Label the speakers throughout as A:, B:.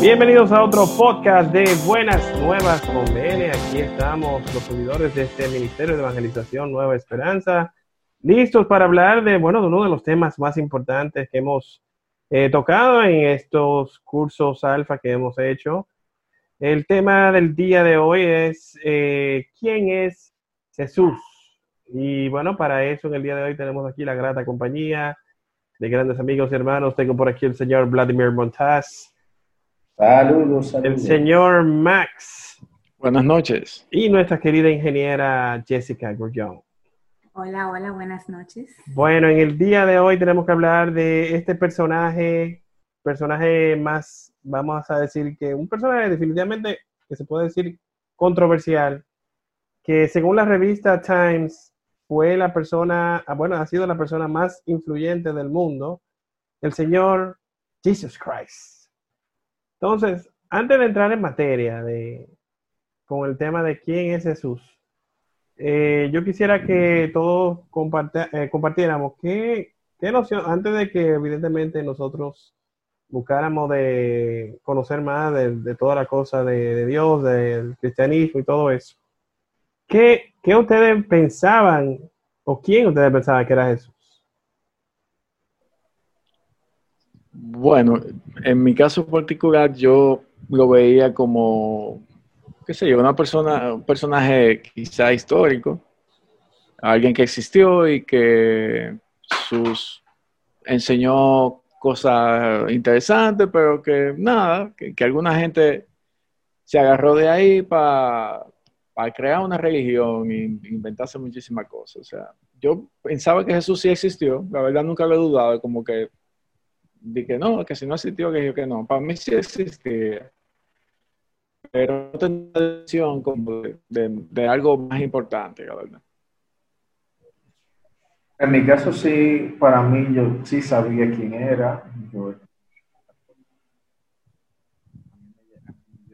A: Bienvenidos a otro podcast de Buenas Nuevas con BN. Aquí estamos los servidores de este Ministerio de Evangelización Nueva Esperanza, listos para hablar de, bueno, uno de los temas más importantes que hemos eh, tocado en estos cursos alfa que hemos hecho. El tema del día de hoy es eh, ¿quién es Jesús? Y bueno, para eso en el día de hoy tenemos aquí la grata compañía de grandes amigos y hermanos. Tengo por aquí el señor Vladimir Montaz.
B: Saludos, saludos.
A: El señor Max.
C: Buenas noches.
A: Y nuestra querida ingeniera Jessica Grullón.
D: Hola, hola, buenas noches.
A: Bueno, en el día de hoy tenemos que hablar de este personaje, personaje más, vamos a decir que un personaje definitivamente que se puede decir controversial, que según la revista Times fue la persona, ah, bueno, ha sido la persona más influyente del mundo, el señor Jesus Christ. Entonces, antes de entrar en materia de, con el tema de quién es Jesús, eh, yo quisiera que todos eh, compartiéramos qué, qué noción, antes de que evidentemente nosotros buscáramos de conocer más de, toda la cosa de, Dios, del cristianismo y todo eso. ¿Qué, ¿Qué ustedes pensaban o quién ustedes pensaban que era Jesús?
C: Bueno, en mi caso particular yo lo veía como, qué sé yo, una persona, un personaje quizá histórico, alguien que existió y que sus enseñó cosas interesantes, pero que nada, que, alguna gente se agarró de ahí para crear una religión e inventarse muchísimas cosas. O sea, yo pensaba que Jesús sí existió, la verdad nunca lo he dudado, como que de que no, que si no existió, que yo que no. Para mí sí existía. Pero no tenía atención como de, algo más importante, la verdad.
B: En mi caso sí, para mí yo sí sabía quién era. Yo,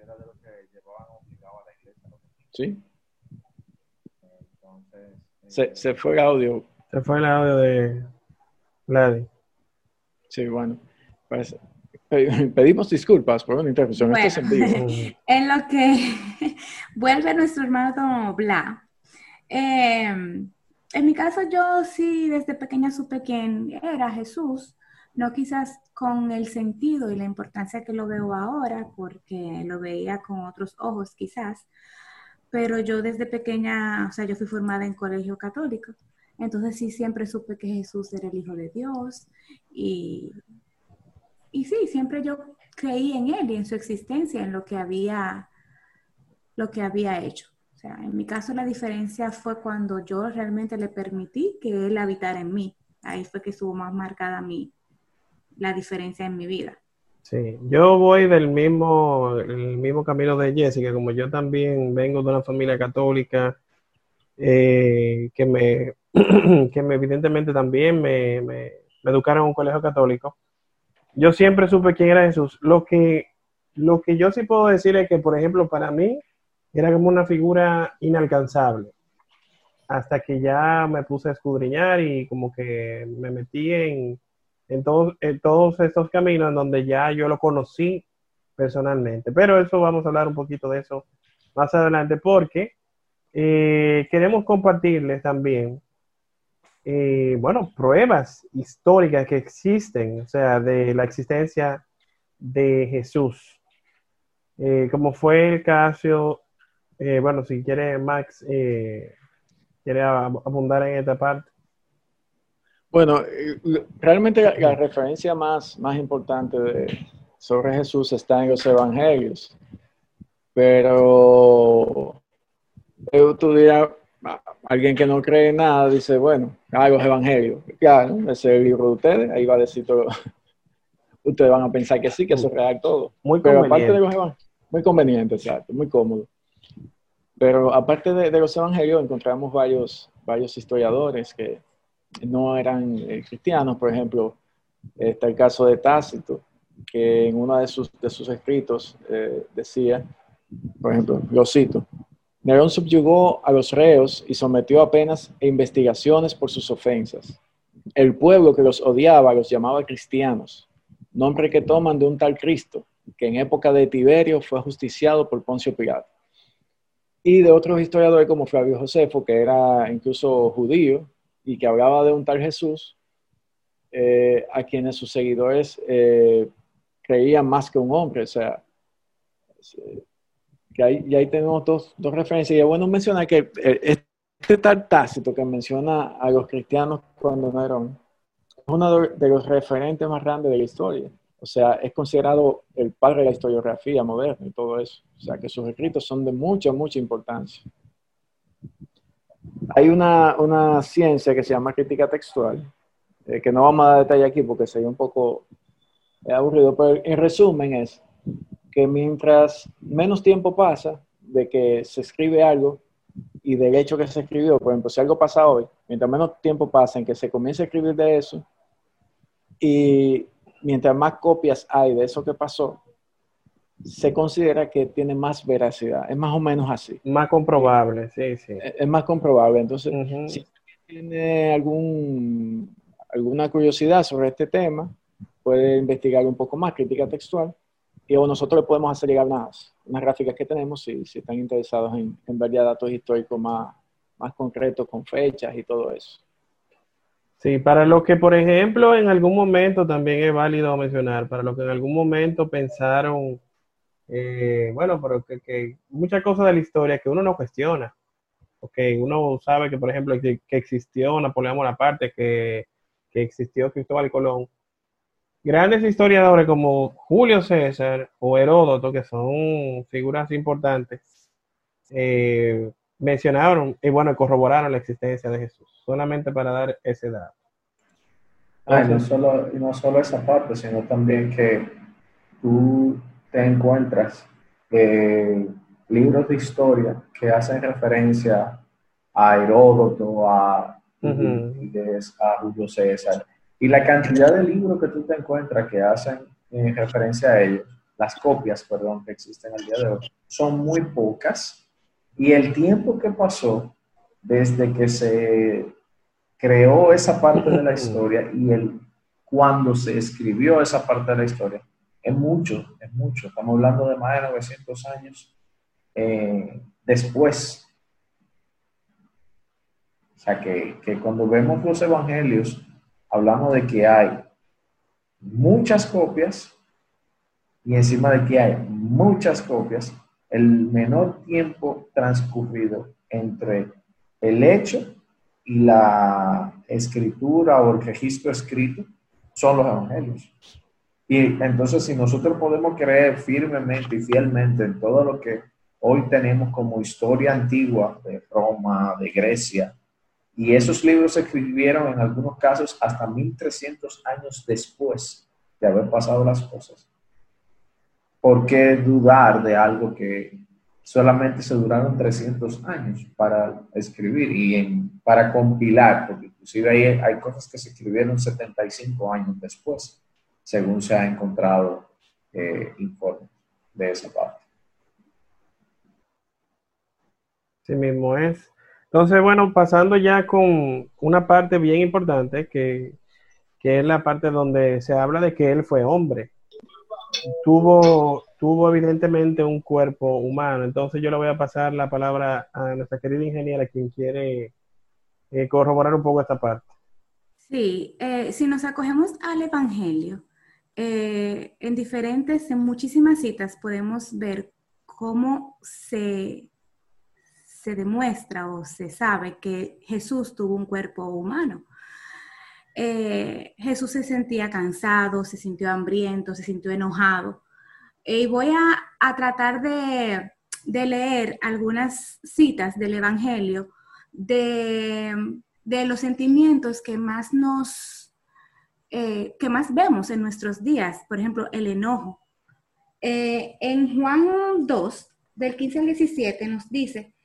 B: era de los que llevaban obligado a la iglesia.
C: Sí. se, se fue el audio.
A: Se fue el audio de Gladys.
C: Sí, bueno, pues, pedimos disculpas por una interrupción en este sentido.
D: En lo que vuelve nuestro hermano Bla. Em, en mi caso, yo sí desde pequeña supe quién era Jesús, no quizás con el sentido y la importancia que lo veo ahora, porque lo veía con otros ojos quizás, pero yo desde pequeña, o sea, yo fui formada en colegio católico. Entonces sí, siempre supe que Jesús era el Hijo de Dios y, y sí, siempre yo creí en Él y en su existencia, en lo que había, lo que había hecho. O sea, en mi caso la diferencia fue cuando yo realmente le permití que Él habitara en mí. Ahí fue que estuvo más marcada mi, la diferencia en mi vida.
A: Sí, yo voy del mismo, el mismo camino de Jessica, como yo también vengo de una familia católica eh, que me que me, evidentemente también me, educaron en un colegio católico, yo siempre supe quién era Jesús. Lo que, lo que yo sí puedo decir es que, por ejemplo, para mí era como una figura inalcanzable. Hasta que ya me puse a escudriñar y como que me metí en, en, todos, en todos estos caminos en donde ya yo lo conocí personalmente. Pero eso vamos a hablar un poquito de eso más adelante porque eh, queremos compartirles también eh, bueno, pruebas históricas que existen, o sea, de la existencia de Jesús. Eh, como fue el caso, eh, bueno, si quiere Max, quiere abundar en esta parte.
C: Bueno, realmente la, referencia más, más importante sobre Jesús está en los evangelios, pero tú dirás, alguien que no cree en nada dice, bueno, hago evangelio. Claro, ese es el libro de ustedes, ahí va a decir todo. ustedes van a pensar que sí, que eso es real todo.
A: Muy Pero aparte de
C: los evangelios, muy conveniente, exacto, muy cómodo. Pero aparte de, los evangelios, encontramos varios, varios historiadores que no eran eh, cristianos. Por ejemplo, está el caso de Tácito, que en uno de sus, de sus escritos eh, decía, por ejemplo, lo cito, Nerón subyugó a los reos y sometió a penas e investigaciones por sus ofensas. El pueblo que los odiaba los llamaba cristianos, nombre que toman de un tal Cristo, que en época de Tiberio fue justiciado por Poncio Pilato. Y de otros historiadores como Flavio Josefo, que era incluso judío y que hablaba de un tal Jesús, eh, a quienes sus seguidores eh, creían más que un hombre. O sea, que ahí, y ahí tenemos dos, dos referencias. Y es bueno mencionar que este tal Tácito que menciona a los cristianos cuando Nerón es uno de los referentes más grandes de la historia. O sea, es considerado el padre de la historiografía moderna y todo eso. O sea, que sus escritos son de mucha, mucha importancia. Hay una, una ciencia que se llama crítica textual, eh, que no vamos a dar detalle aquí porque sería un poco eh, aburrido, pero en resumen es que mientras menos tiempo pasa de que se escribe algo y del hecho que se escribió, por ejemplo, si algo pasa hoy, mientras menos tiempo pasa en que se comience a escribir de eso, y mientras más copias hay de eso que pasó, se considera que tiene más veracidad. Es más o menos así.
A: Más comprobable, sí, sí.
C: Es, más comprobable. Entonces, si tiene algún, alguna curiosidad sobre este tema, puede investigar un poco más, crítica textual, y nosotros le podemos hacer llegar unas, unas gráficas que tenemos si, si están interesados en, en ver ya datos históricos más, más concretos, con fechas y todo eso.
A: Sí, para lo que, por ejemplo, en algún momento también es válido mencionar, para lo que en algún momento pensaron, eh, bueno, pero que, muchas cosas de la historia que uno no cuestiona. Ok, uno sabe que, por ejemplo, que, existió Napoleón Bonaparte, que, que existió Cristóbal Colón. Grandes historiadores como Julio César o Heródoto, que son figuras importantes, eh, mencionaron y bueno, corroboraron la existencia de Jesús, solamente para dar ese dato.
B: Ah, no, solo, no solo esa parte, sino también que tú te encuentras eh, libros de historia que hacen referencia a Heródoto, a, a Julio César, y la cantidad de libros que tú te encuentras que hacen en referencia a ellos, las copias, perdón, que existen al día de hoy, son muy pocas y el tiempo que pasó desde que se creó esa parte de la historia y el cuando se escribió esa parte de la historia, es mucho, es mucho. Estamos hablando de más de 900 años eh, después. O sea, que, que cuando vemos los evangelios, hablamos de que hay muchas copias y encima de que hay muchas copias, el menor tiempo transcurrido entre el hecho y la escritura o el registro escrito son los evangelios. Y entonces si nosotros podemos creer firmemente y fielmente en todo lo que hoy tenemos como historia antigua de Roma, de Grecia, y esos libros se escribieron en algunos casos hasta 1300 años después de haber pasado las cosas. ¿por qué dudar de algo que solamente se duraron 300 años para escribir y para compilar? Porque inclusive hay, hay cosas que se escribieron 75 años después, según se ha encontrado eh, informes de esa parte.
A: Sí mismo es. Entonces, bueno, pasando ya con una parte bien importante, que, es la parte donde se habla de que él fue hombre tuvo, tuvo evidentemente un cuerpo humano. Entonces yo le voy a pasar la palabra a nuestra querida ingeniera, quien quiere eh, corroborar un poco esta parte.
D: Sí, eh, si nos acogemos al Evangelio, eh, en diferentes, en muchísimas citas podemos ver cómo se, se demuestra o se sabe que Jesús tuvo un cuerpo humano. Eh, Jesús se sentía cansado, se sintió hambriento, se sintió enojado. y voy a, tratar de, leer algunas citas del Evangelio de, los sentimientos que más nos, eh, que más vemos en nuestros días. Por ejemplo, el enojo. Eh, en Juan 2, del 15 al 17, nos dice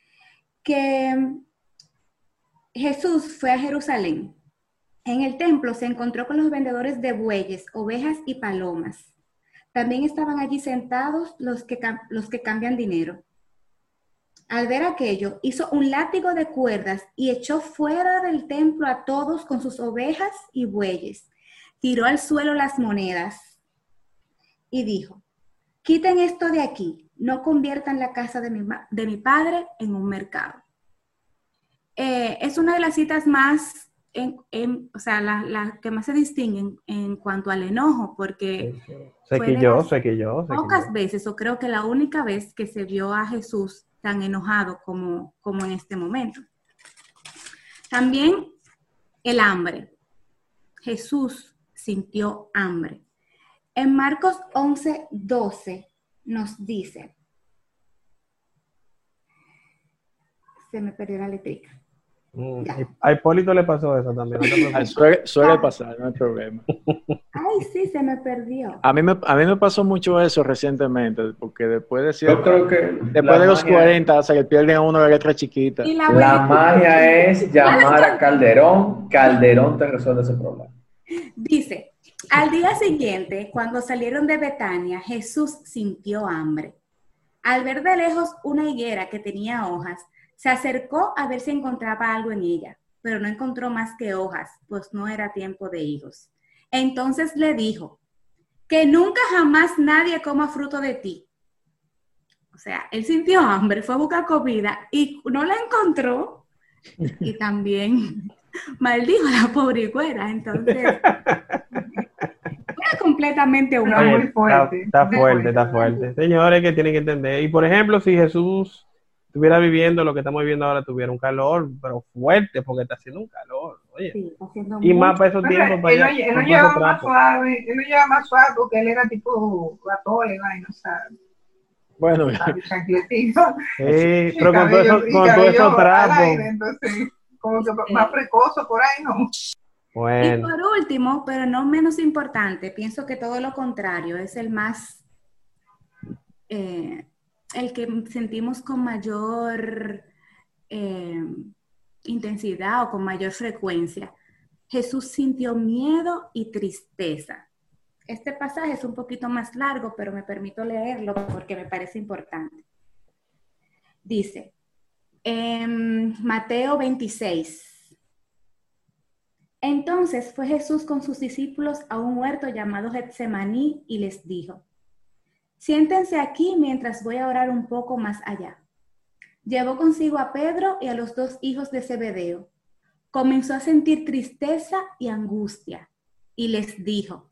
D: que Jesús fue a Jerusalén en el templo se encontró con los vendedores de bueyes, ovejas y palomas. También estaban allí sentados los que, los que cambian dinero. Al ver aquello, hizo un látigo de cuerdas y echó fuera del templo a todos con sus ovejas y bueyes. Tiró al suelo las monedas y dijo, quiten esto de aquí, no conviertan la casa de mi, de mi padre en un mercado. Eh, es una de las citas más, en, o sea, las la que más se distinguen en cuanto al enojo, porque
A: sé que yo, sé que yo.
D: Pocas veces, o creo que la única vez que se vio a Jesús tan enojado como, como en este momento. También el hambre. Jesús sintió hambre. En Marcos 11, 12 nos dice, se me perdió la letrica.
A: Mm, a Hipólito le pasó eso también.
C: suele, pasar, no hay problema.
D: Ay, sí, se me perdió.
C: A mí me, a mí me pasó mucho eso recientemente, porque después de
B: Yo creo que
C: después de los 40 se le pierde a uno la letra chiquita.
B: La, magia es llamar a Calderón, Calderón te resuelve ese problema.
D: Dice, al día siguiente, cuando salieron de Betania, Jesús sintió hambre. Al ver de lejos una higuera que tenía hojas, se acercó a ver si encontraba algo en ella, pero no encontró más que hojas, pues no era tiempo de higos. Entonces le dijo, que nunca jamás nadie coma fruto de ti. O sea, él sintió hambre, fue a buscar comida y no la encontró. Y también maldijo a la pobre güera. Entonces, completamente
A: humano. fuerte. Está, está fuerte, está fuerte. Señores que tienen que entender. Y por ejemplo, si Jesús estuviera viviendo lo que estamos viviendo ahora, tuviera un calor, pero fuerte, porque está haciendo un calor. Oye. y más para esos tiempos.
E: Para él, allá, él, no lleva más suave, él no lleva más suave porque él era tipo gatole, vaina, o sea.
C: Bueno,
A: sí, pero con todo eso, con todo eso trapos.
E: Como que más precozo por ahí, ¿no?
D: Bueno. Y por último, pero no menos importante, pienso que todo lo contrario es el más eh, el que sentimos con mayor eh, intensidad o con mayor frecuencia. Jesús sintió miedo y tristeza. Este pasaje es un poquito más largo, pero me permito leerlo porque me parece importante. Dice, en Mateo 26. Entonces fue Jesús con sus discípulos a un huerto llamado Getsemaní y les dijo, Siéntense aquí mientras voy a orar un poco más allá. Llevó consigo a Pedro y a los dos hijos de Zebedeo. Comenzó a sentir tristeza y angustia y les dijo,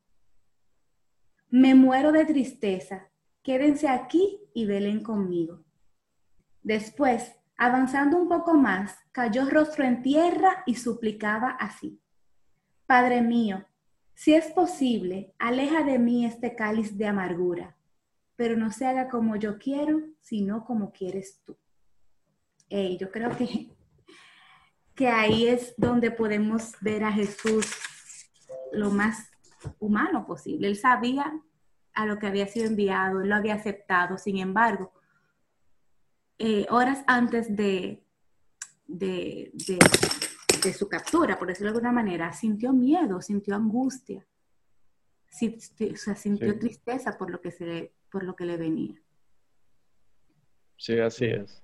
D: me muero de tristeza, quédense aquí y velen conmigo. Después, avanzando un poco más, cayó rostro en tierra y suplicaba así, Padre mío, si es posible, aleja de mí este cáliz de amargura pero no se haga como yo quiero, sino como quieres tú. Y yo creo que, que ahí es donde podemos ver a Jesús lo más humano posible. Él sabía a lo que había sido enviado, él lo había aceptado, sin embargo, eh, horas antes de, de, su captura, por decirlo de alguna manera, sintió miedo, sintió angustia, sintió tristeza por lo que se por lo que le venía.
C: Sí, así es.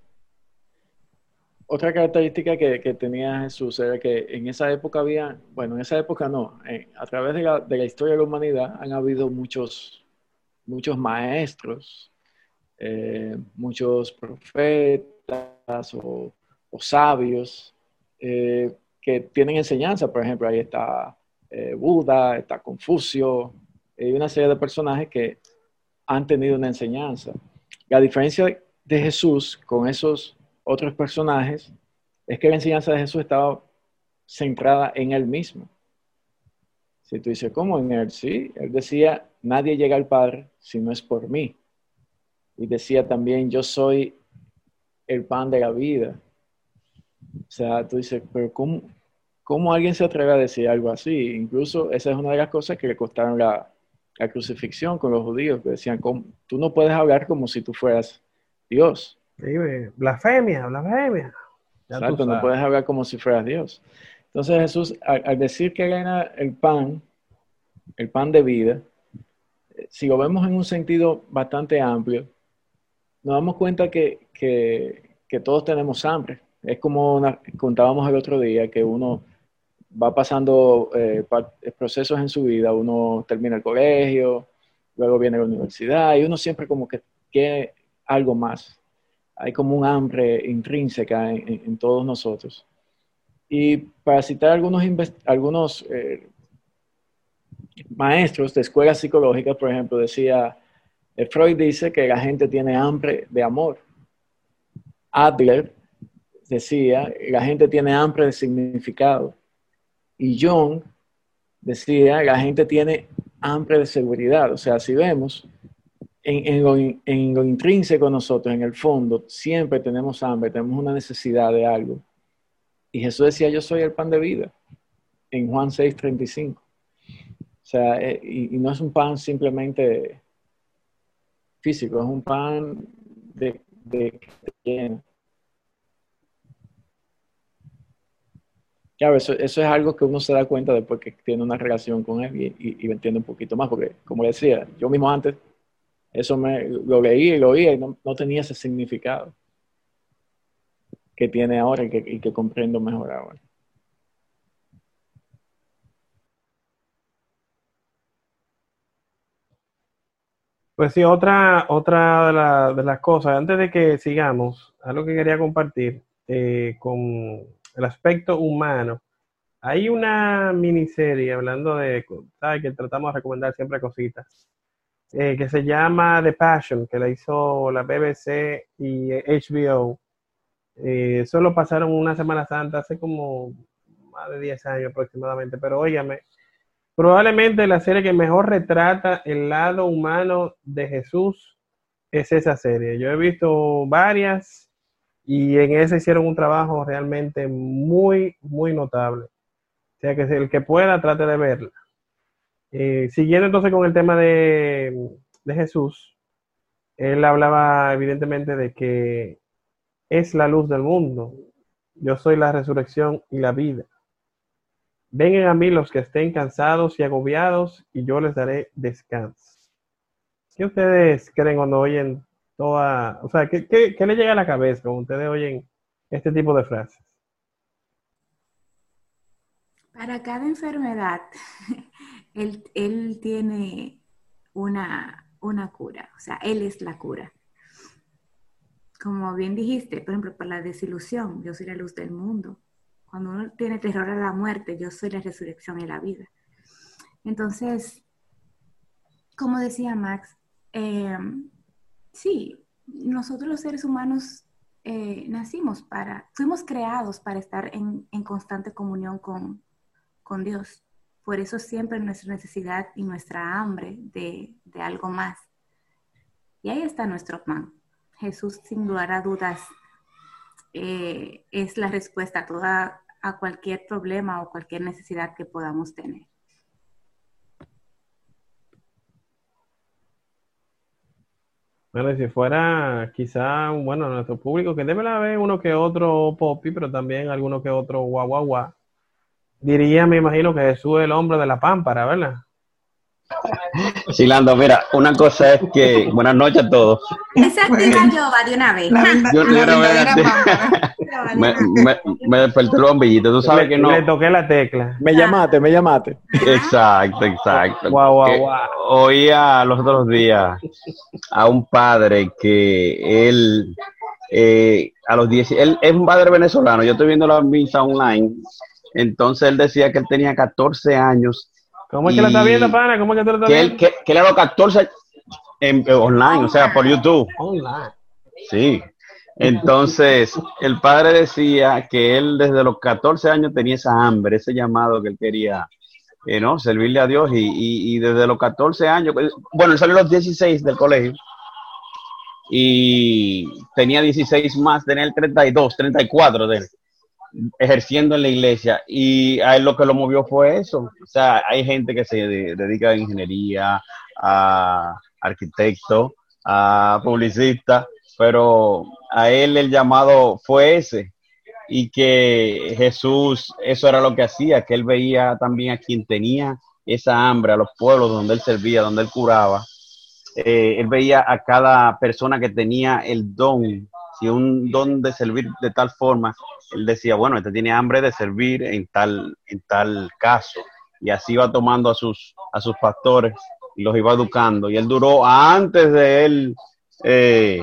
C: Otra característica que, tenía Jesús era que en esa época había, bueno, en esa época no, a través de la, historia de la humanidad han habido muchos, muchos maestros, eh, muchos profetas o, sabios eh, que tienen enseñanza. Por ejemplo, ahí está eh, Buda, está Confucio, hay una serie de personajes que han tenido una enseñanza. La diferencia de Jesús con esos otros personajes es que la enseñanza de Jesús estaba centrada en él mismo. Si tú dices, ¿cómo en él? Sí, él decía, nadie llega al Padre si no es por mí. Y decía también, yo soy el pan de la vida. O sea, tú dices, pero ¿cómo, cómo alguien se atreve a decir algo así? Incluso esa es una de las cosas que le costaron la, la crucifixión con los judíos, que decían, tú no puedes hablar como si tú fueras Dios.
A: Sí, blasfemia, blasfemia.
C: Exacto, no puedes hablar como si fueras Dios. Entonces Jesús, al, decir que era el pan, el pan de vida, eh, si lo vemos en un sentido bastante amplio, nos damos cuenta que, todos tenemos hambre. Es como contábamos el otro día, que uno va pasando eh, procesos en su vida, uno termina el colegio, luego viene la universidad y uno siempre como que quiere algo más. Hay como un hambre intrínseca en, todos nosotros. Y para citar algunos, algunos eh, maestros de escuelas psicológicas, por ejemplo, decía, eh, Freud dice que la gente tiene hambre de amor. Adler decía, la gente tiene hambre de significado. Y Jung decía, la gente tiene hambre de seguridad. O sea, si vemos en, lo, en lo intrínseco nosotros, en el fondo, siempre tenemos hambre, tenemos una necesidad de algo. Y Jesús decía, yo soy el pan de vida, en Juan 6, 35. O sea, eh, y, no es un pan simplemente físico, es un pan de, de que Claro, eso, es algo que uno se da cuenta después que tiene una relación con él y, y, entiende un poquito más, porque como decía, yo mismo antes eso me lo leí y lo oía y no, tenía ese significado que tiene ahora y que, y que comprendo mejor ahora.
A: Pues sí, otra, otra de, las cosas, antes de que sigamos, algo que quería compartir eh, con el aspecto humano. Hay una miniserie hablando de, ¿sabes? Que tratamos de recomendar siempre cositas, eh, que se llama The Passion, que la hizo la BBC y HBO. Eh, solo pasaron una Semana Santa hace como más de 10 años aproximadamente, pero óigame, Probablemente la serie que mejor retrata el lado humano de Jesús es esa serie. Yo he visto varias y en esa hicieron un trabajo realmente muy, muy notable. O sea que el que pueda trate de verla. Eh, siguiendo entonces con el tema de, de Jesús, él hablaba evidentemente de que es la luz del mundo. Yo soy la resurrección y la vida. Vengan a mí los que estén cansados y agobiados, y yo les daré descanso. ¿Qué ustedes creen cuando oyen toda, o sea, qué, qué, le llega a la cabeza cuando ustedes oyen este tipo de frases?
D: Para cada enfermedad, él, él tiene una, una cura, o sea, él es la cura. Como bien dijiste, por ejemplo, para la desilusión, yo soy la luz del mundo cuando uno tiene terror a la muerte, yo soy la resurrección y la vida. Entonces, como decía Max, eh, sí, nosotros los seres humanos eh, nacimos para, fuimos creados para estar en, constante comunión con, con, Dios. Por eso siempre nuestra necesidad y nuestra hambre de, de algo más. Y ahí está nuestro plan. Jesús, sin lugar a dudas, eh, es la respuesta a toda a cualquier problema o cualquier necesidad que podamos tener.
A: Bueno, si fuera quizá, bueno, nuestro público, que debe haber uno que otro popi, pero también alguno que otro guau guau guau, diría, me imagino que Jesús es el hombre de la pámpara, ¿verdad?
F: Silando, mira, una cosa es que, buenas noches a todos.
D: Esa activa yo va de una vez.
F: yo, me, me, me, despertó el bombillito, tú sabes que no.
A: Le toqué la tecla.
C: Me llamaste, me llamaste.
F: Exacto, exacto.
A: Guau, guau, guau.
F: Oía los otros días a un padre que él, eh, a los 10, él es un padre venezolano, yo estoy viendo la misa online, entonces él decía que él tenía 14 años
A: ¿Cómo es que la está viendo, pana? ¿Cómo es que tú la estás
F: que viendo? Él, que, que él era los 14 en, online, o sea, por YouTube.
A: Online.
F: Sí. Entonces, el padre decía que él desde los 14 años tenía esa hambre, ese llamado que él quería, eh, ¿no? Servirle a Dios y, y, y, desde los 14 años, pues, bueno, él salió a los 16 del colegio y tenía 16 más, tenía el 32, 34 de él ejerciendo en la iglesia y a él lo que lo movió fue eso. O sea, hay gente que se dedica a ingeniería, a arquitecto, a publicista, pero a él el llamado fue ese y que Jesús eso era lo que hacía, que él veía también a quien tenía esa hambre, a los pueblos donde él servía, donde él curaba. Eh, él veía a cada persona que tenía el don, si un don de servir de tal forma él decía, bueno, este tiene hambre de servir en tal, en tal caso. Y así va tomando a sus, a sus pastores y los iba educando. Y él duró antes de él eh,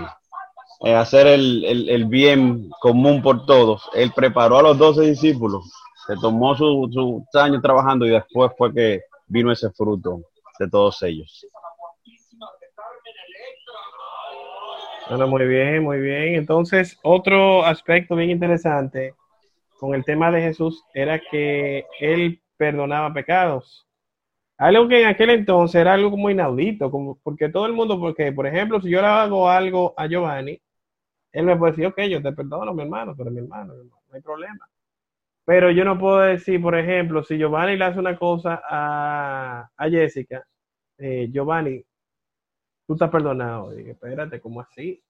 F: eh, hacer el, el- el bien común por todos. Él preparó a los doce discípulos, se tomó su- años trabajando y después fue que vino ese fruto de todos ellos.
A: Bueno, muy bien, muy bien. Entonces, otro aspecto bien interesante con el tema de Jesús era que él perdonaba pecados. Algo que en aquel entonces era algo como inaudito, como porque todo el mundo, porque por ejemplo, si yo le hago algo a Giovanni, él me puede decir, ok, yo te perdono, mi hermano, pero mi hermano, hermano, no hay problema. Pero yo no puedo decir, por ejemplo, si Giovanni le hace una cosa a, a Jessica, eh, Giovanni, tú estás perdonado. Y dije, espérate, ¿cómo así?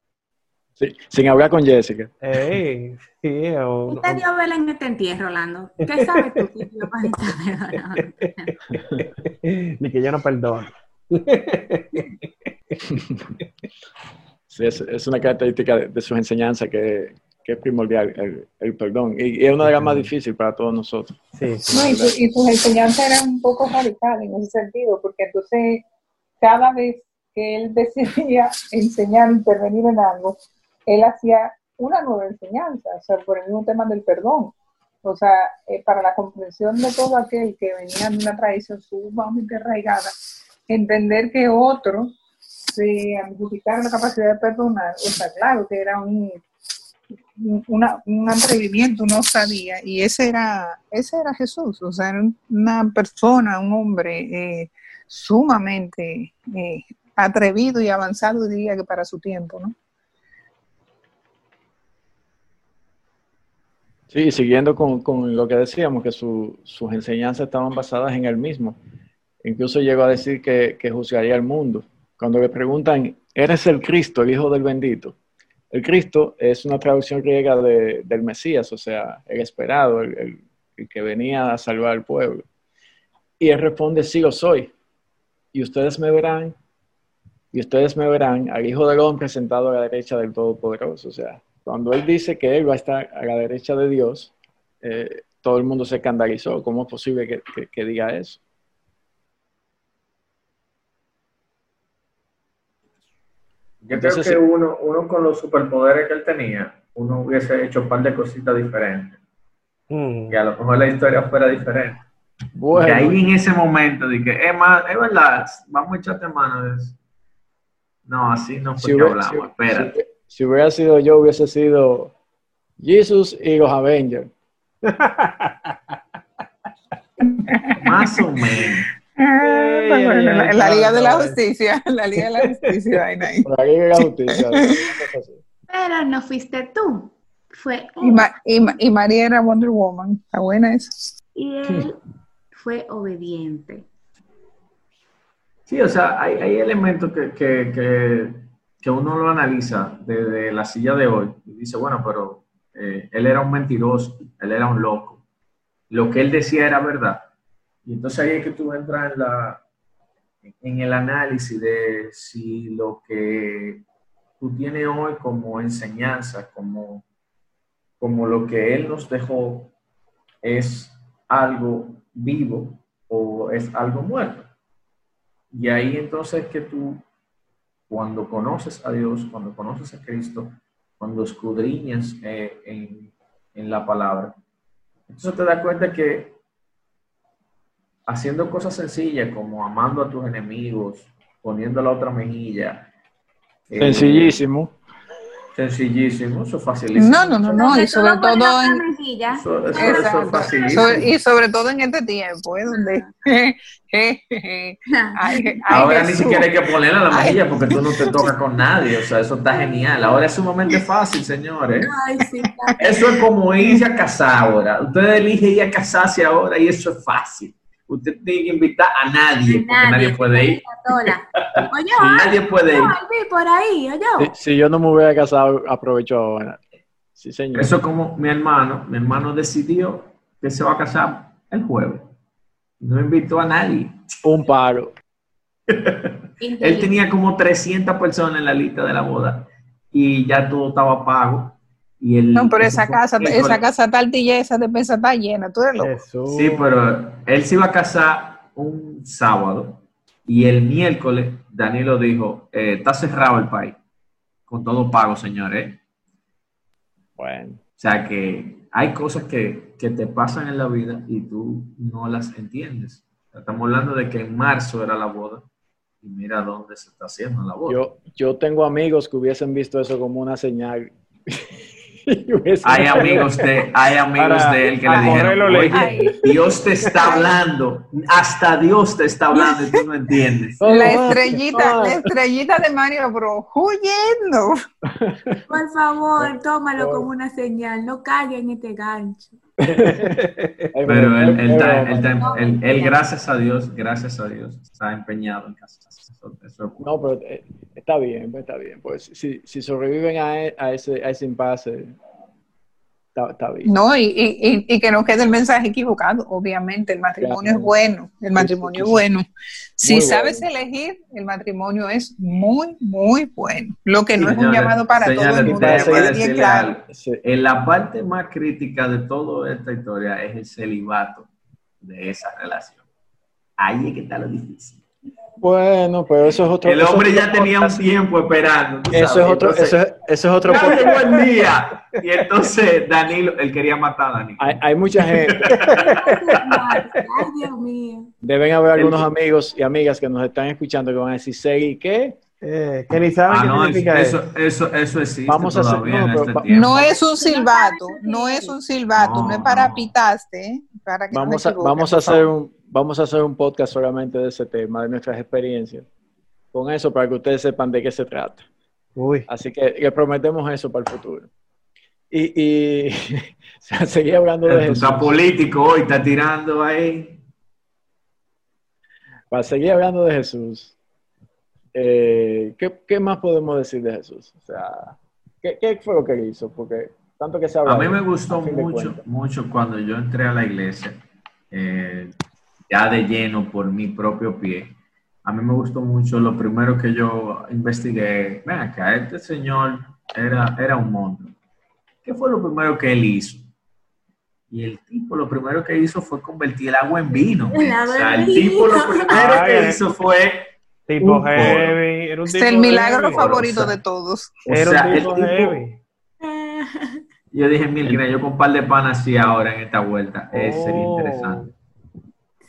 C: Sí, sin hablar con Jessica.
A: Ey, sí, o-
D: ¿Qué te dio vela en este entierro, Orlando? ¿Qué sabes tú que yo para estar perdonado?
A: Ni que yo no perdono.
C: Sí, es, es una característica de, de sus enseñanzas que, que es primordial, el, el perdón. Y, y es una de las más difíciles para todos nosotros.
A: Sí, sí,
E: No, y,
A: verdad.
E: su- y sus enseñanzas eran un poco radicales en ese sentido, porque entonces cada vez que él decidía enseñar, intervenir en algo, él hacía una nueva enseñanza, o sea, por el mismo tema del perdón. O sea, eh, para la comprensión de todo aquel que venía de una tradición sumamente arraigada, entender que otro se amplificara la capacidad de perdonar, o sea, claro que era un, un- una- un atrevimiento, una osadía, y ese era, ese era Jesús, o sea, era una persona, un hombre eh, sumamente eh, atrevido y avanzado, diría que para su tiempo, ¿no?
C: Sí, siguiendo con, con lo que decíamos, que su- sus enseñanzas estaban basadas en él mismo. Incluso llegó a decir que, que juzgaría al mundo. Cuando le preguntan, ¿eres el Cristo, el Hijo del Bendito? El Cristo es una traducción griega de- del Mesías, o sea, el esperado, el, el- el que venía a salvar al pueblo. Y él responde, sí lo soy. Y ustedes me verán, y ustedes me verán al Hijo del Hombre sentado a la derecha del Todopoderoso. O sea, cuando él dice que él va a estar a la derecha de Dios, eh, todo el mundo se escandalizó. ¿Cómo es posible que, que- que diga eso?
B: Yo
C: Entonces,
B: creo que uno, uno con los superpoderes que él tenía, uno hubiese hecho un par de cositas diferentes.
A: Mm.
B: Que a lo mejor la historia fuera diferente.
C: Bueno,
B: que ahí en ese momento dije, es más, es verdad, vamos a echarte mano de eso. No, así no fue
C: si
B: que
C: hubiera,
B: hablamos,
C: si-
B: espérate.
C: si- si hubiera sido yo, hubiese sido Jesus y los Avengers.
B: Más o menos.
E: Ah,
A: Ey,
E: bueno, la, la Liga de la Justicia, en la Liga de la Justicia, ahí, ahí.
C: Por ahí la justicia.
D: Pero no fuiste tú, fue
E: Y. Ma- y, y María era Wonder Woman, está buena esa.
D: Y él fue obediente.
B: Sí, o sea, hay, elementos que, que, que, que uno lo analiza desde la silla de hoy y dice, bueno, pero eh, él era un mentiroso, él era un loco. Lo que él decía era verdad. Y entonces ahí es que tú entras en, la, en el análisis de si lo que tú tienes hoy como enseñanza, como, como lo que él nos dejó, es algo vivo o es algo muerto. Y ahí entonces que tú, cuando conoces a Dios, cuando conoces a Cristo, cuando escudriñas eh, en, en la palabra, entonces te das cuenta que haciendo cosas sencillas como amando a tus enemigos, poniendo la otra mejilla. eh,
C: Sencillísimo.
B: Eso es facilísimo.
E: No, no, no, no, y sobre todo en,
D: la mejilla,
B: Eso, eso-
D: pero-
B: eso es facilísimo.
E: y sobre todo en este tiempo, ¿eh? donde ay, ay,
B: Ahora ni siquiera hay que ponerle a la
E: Ay.
B: mejilla porque tú no te tocas con nadie. O sea, eso está genial. Ahora es sumamente fácil, señores.
D: Ay, sí, está
B: Eso es como irse a casar ahora. Usted elige ir a casarse ahora y eso es fácil. Usted tiene que invitar a nadie porque nadie, puede ir.
D: Oye,
B: Nadie puede ir.
D: Por ahí, oye.
C: Si, si yo no me hubiera casado, aprovecho ahora. Sí, señor.
B: Eso es como mi hermano. Mi hermano decidió que se va a casar el jueves. No invitó a nadie.
C: Un paro.
B: Él tenía como 300 personas en la lista de la boda y ya todo estaba pago. Y
E: No, pero esa casa, esa casa está altilla, esa despensa está llena, tú eres loco.
A: Jesús.
B: Sí, pero él se iba a casar un sábado Y el miércoles Danilo dijo, eh, está cerrado el país, con todo pago, señores.
C: Bueno.
B: O sea que hay cosas que, que te pasan en la vida y tú no las entiendes. Estamos hablando de que en marzo era la boda y mira dónde se está haciendo la boda.
C: Yo, yo tengo amigos que hubiesen visto eso como una señal.
B: Hay amigos de, hay amigos
A: Para-
B: de él que le dijeron, oye, Dios te está hablando, hasta Dios te está hablando y tú no entiendes.
E: La estrellita, la estrellita de Mario Bros. huyendo.
D: Por favor, tómalo como una señal, no caiga en este gancho.
B: Pero él, él, él él- él, gracias a Dios, gracias a Dios, está empeñado en casarse. Eso- eso es bueno.
C: No, pero eh, está bien, está bien. Pues si, si sobreviven a, e- a ese, a ese impasse, está, está bien.
E: No, y, y, y- y que no quede el mensaje equivocado. Obviamente, el matrimonio
C: Claro.
E: es bueno. El matrimonio es
C: sí, sí.
E: bueno. Si
C: Muy
E: sabes
C: bueno.
E: elegir, el matrimonio es muy, muy bueno. Lo que no es un llamado para todo el mundo.
C: para
E: claro.
B: En la parte más crítica de toda esta historia es el celibato de esa relación. Ahí es que está lo difícil.
C: Bueno, pero eso es otro.
B: El hombre ya tenía un tiempo esperando.
C: Eso es otro,
B: entonces,
C: eso es, eso es otro
B: el día. Y entonces Danilo, él quería matar a Danilo.
C: Hay, hay mucha gente,
D: Ay, Dios mío.
C: deben haber algunos
B: El-
C: amigos y amigas que nos están escuchando que van a decir, Segui, ¿qué?
A: Eh, que ni saben
B: Ah,
A: qué
B: no,
A: significa eso.
B: eso, eso, eso existe
C: Vamos a hacer- no,
B: en este.
E: No es un silbato, no es un silbato, no,
B: No,
E: es para
B: no.
E: pitaste, ¿eh? para que no
C: Vamos a, vamos a hacer un, vamos a hacer un podcast solamente de ese tema, de nuestras experiencias. Con eso, para que ustedes sepan de qué se trata.
A: Uy,
C: Así que le prometemos eso para el futuro. Y, y seguir hablando de
B: Tú
C: Jesús.
B: estás político hoy, está tirando ahí.
C: Para seguir hablando de Jesús, eh, ¿qué, qué más podemos decir de Jesús? O sea, ¿qué, qué fue lo que hizo? Porque tanto que se habla
B: A mí me gustó mucho, mucho cuando yo entré a la iglesia, eh, ya de lleno por mi propio pie. A mí me gustó mucho lo primero que yo investigué. Ven acá, este señor era, era un monstruo. ¿Qué fue lo primero que él hizo? Y el tipo lo primero que hizo fue convertir el agua en vino.
D: El
B: O sea,
D: en
B: el tipo lo primero
A: Ay,
B: que hizo fue
A: tipo
B: Un
A: heavy. Era un
E: Es
A: tipo
E: el milagro
A: heavy.
E: favorito
B: o sea,
E: de todos.
B: O
A: Era
B: sea,
A: un
B: el
A: tipo
B: tipo-
A: heavy.
B: Yo dije, mira, yo con un par de panas así ahora en esta vuelta. Sería
A: Oh.
B: interesante.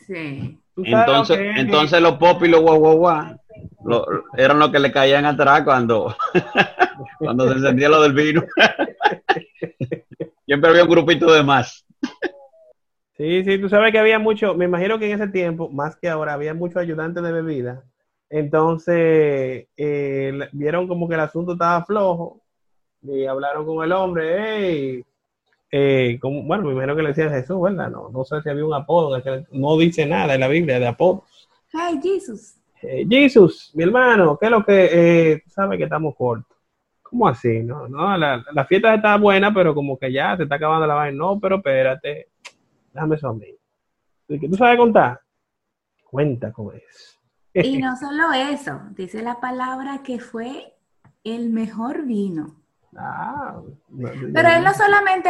D: Sí.
A: ¿Tú sabes
F: Entonces,
A: lo
F: entonces los pop y los guau guau guau lo- eran los que le caían atrás cuando, cuando se encendía lo del vino. Siempre había un grupito de más.
A: Sí, sí, tú sabes que había mucho, me imagino que en ese tiempo, más que ahora, había muchos ayudantes de bebida. Entonces, eh, vieron como que el asunto estaba flojo y hablaron con el hombre, hey, eh, como- bueno, me imagino que le decían Jesús, ¿verdad? No, no sé si había un apodo, no dice nada en la Biblia de apodo.
D: Hey, Jesus.
A: Eh, Jesús, mi hermano, ¿qué es lo que, eh, tú sabes que estamos cortos? ¿Cómo así? No, no, la, la fiesta está buena, pero como que ya se está acabando la vaina. No, pero espérate, déjame eso a mí. ¿Y que ¿Tú sabes contar? Cuenta con eso.
D: Y no solo eso, dice la palabra que fue el mejor vino.
A: Ah, no,
D: Pero él no solamente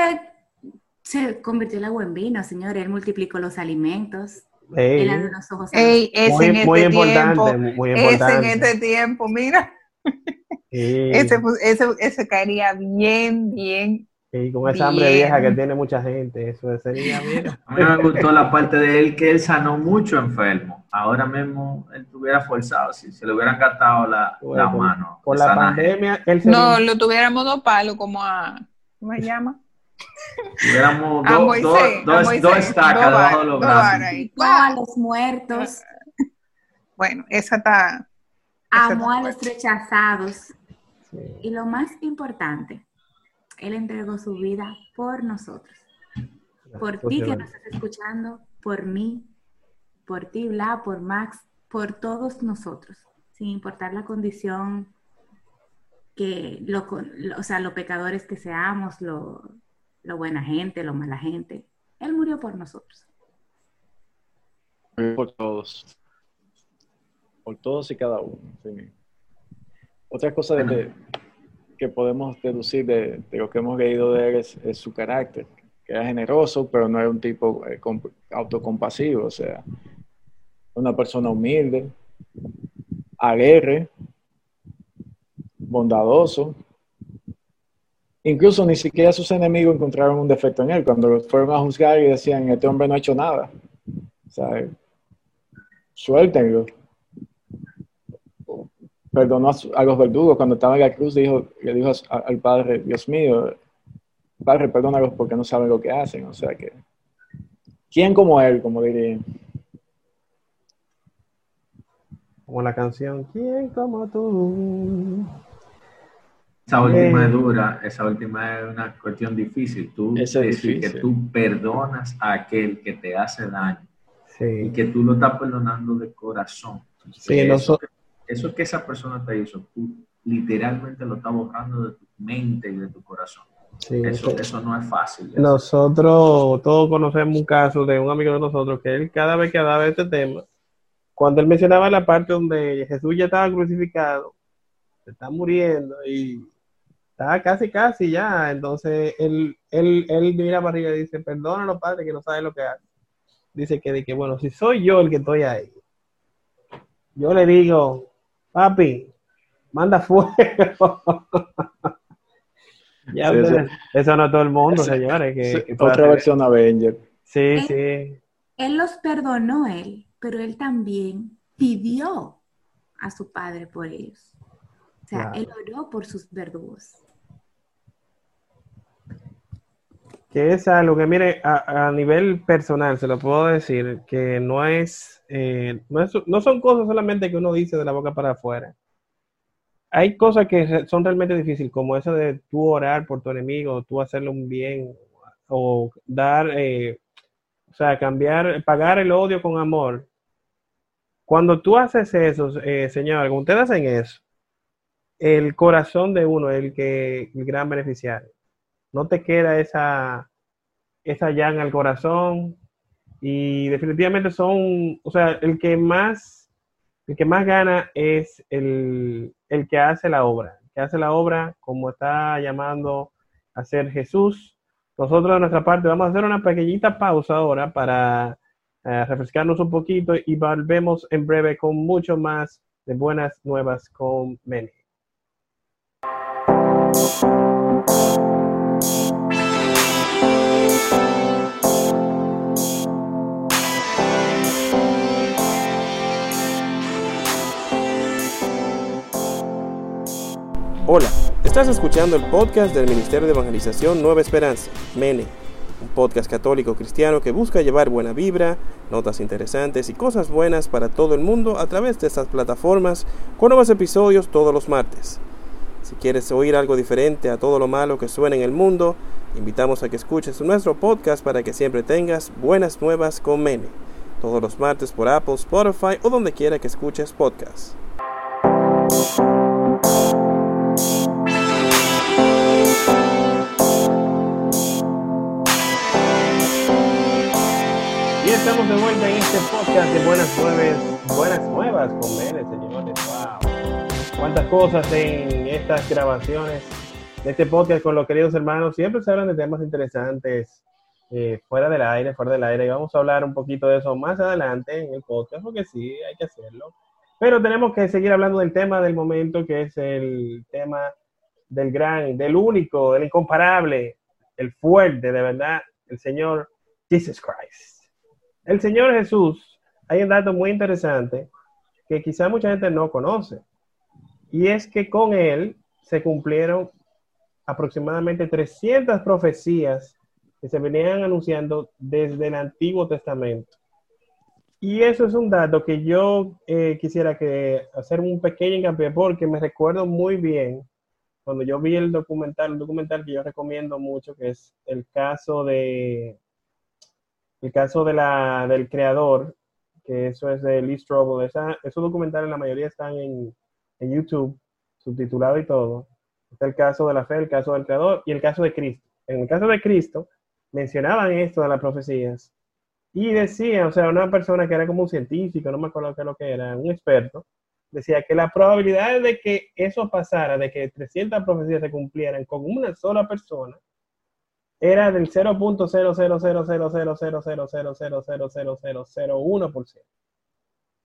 D: se convirtió el agua en vino, señor, él multiplicó los alimentos,
A: Ey,
D: él abrió los ojos
E: Ey, es
A: muy,
E: en
A: muy
E: este
A: importante,
E: tiempo.
A: muy
E: Es en
A: importante.
E: este tiempo, mira. Ese, fu- ese, ese caería bien, bien.
A: y con esa hambre
E: bien.
A: vieja que tiene mucha gente, eso sería, mira.
B: A mí me gustó la parte de él que él sanó mucho enfermo. Ahora mismo él estuviera forzado, si se le hubieran gastado la,
A: Bueno,
B: la mano.
A: Con la pandemia, él se
E: No, lo tuviéramos dos palos como a. ¿Cómo se llama?
B: Tuviéramos
E: A
B: dos,
E: Moisés.
B: dos,
E: a
B: dos,
E: Moisés,
B: dos estacas
E: dos
B: debajo de
E: varas,
B: los brazos.
D: a los muertos,
E: Bueno, esa está.
D: amó a los rechazados.
A: Sí.
D: Y lo más importante, él entregó su vida por nosotros. Por ti que nos estás escuchando, por mí, por ti, Bla, por Max, por todos nosotros, sin importar la condición que, lo, con- lo- o sea, los pecadores que seamos, lo, lo buena gente, lo mala gente. Él murió por nosotros.
C: Por todos. Por todos y cada uno. sí. Otra cosa de que, que podemos deducir de, de lo que hemos leído de él es, es su carácter, que era generoso, pero no era un tipo eh, comp- autocompasivo, o sea, una persona humilde, alegre, bondadoso. Incluso ni siquiera sus enemigos encontraron un defecto en él cuando fueron a juzgar y decían, este hombre no ha hecho nada. Suéltenlo. Perdonó a, los verdugos cuando estaba en la cruz, dijo, le dijo al Padre, Dios mío, Padre, perdónalos porque no saben lo que hacen. O sea que, ¿quién como él, como diría?
A: Como la canción, ¿quién como tú?
B: Esa última es dura, esa última es una cuestión difícil. Tú decir que tú perdonas a aquel que te hace daño y que tú lo estás perdonando de corazón.
A: Sí,
B: eso, eso que esa persona te hizo, tú literalmente lo estás borrando de tu mente y de tu corazón. eso, eso, no es fácil.
A: Nosotros todos conocemos un caso de un amigo de nosotros que él cada vez que hablaba de este tema, cuando él mencionaba la parte donde Jesús ya estaba crucificado, se está muriendo y está casi, casi ya. Entonces él, él, él mira para arriba y dice, perdónalo, padre, que no sabe lo que hace. Dice que, de que, bueno, si soy yo el que estoy ahí, yo le digo, papi, manda fuego. ya, eso, no es todo el mundo, señores. Que,
C: otra versión Avenger.
A: Sí, sí.
D: Él los perdonó, él, pero él también pidió a su padre por ellos. O sea, él oró por sus verdugos.
A: que es algo que, mire, a, nivel personal, se lo puedo decir, que no es, eh, no es, no son cosas solamente que uno dice de la boca para afuera. Hay cosas que son realmente difíciles, como eso de tú orar por tu enemigo, tú hacerle un bien, o dar, eh, o sea, cambiar, pagar el odio con amor. Cuando tú haces eso, eh, señor, cuando ustedes hacen eso, el corazón de uno el que, el gran beneficiario no te queda esa, esa llaga en el corazón y definitivamente son, o sea, el que más, el que más gana es el, el que hace la obra, que hace la obra como está llamando a hacer Jesús. Nosotros de nuestra parte vamos a hacer una pequeñita pausa ahora para eh, refrescarnos un poquito y volvemos en breve con mucho más de buenas nuevas con Meni. Hola, estás escuchando el podcast del Ministerio de Evangelización Nueva Esperanza, MENE, un podcast católico cristiano que busca llevar buena vibra, notas interesantes y cosas buenas para todo el mundo a través de estas plataformas con nuevos episodios todos los martes. Si quieres oír algo diferente a todo lo malo que suena en el mundo, invitamos a que escuches nuestro podcast para que siempre tengas buenas nuevas con Mene, todos los martes por Apple, Spotify o donde quiera que escuches podcasts. estamos de vuelta en este podcast de Buenas Nuevas, Buenas Nuevas con Mene, señores. Cuántas cosas en estas grabaciones de este podcast con los queridos hermanos. Siempre se hablan de temas interesantes eh, fuera del aire, fuera del aire. Y vamos a hablar un poquito de eso más adelante en el podcast, porque sí, hay que hacerlo. Pero tenemos que seguir hablando del tema del momento, que es el tema del gran, del único, del incomparable, el fuerte, de verdad, el Señor Jesus Christ. El Señor Jesús, hay un dato muy interesante que quizá mucha gente no conoce, y es que con él se cumplieron aproximadamente 300 profecías que se venían anunciando desde el Antiguo Testamento. Y eso es un dato que yo eh, quisiera que hacer un pequeño hincapié porque me recuerdo muy bien cuando yo vi el documental, un documental que yo recomiendo mucho, que es el caso de el caso de la, del creador, que eso es de Lee Strobel, esos documentales la mayoría están en, YouTube, subtitulado y todo. Está el caso de la fe, el caso del creador y el caso de Cristo. En el caso de Cristo, mencionaban esto de las profecías y decía, o sea, una persona que era como un científico, no me acuerdo qué lo que era, un experto, decía que la probabilidad de que eso pasara, de que 300 profecías se cumplieran con una sola persona, era del 0.00000000001%. O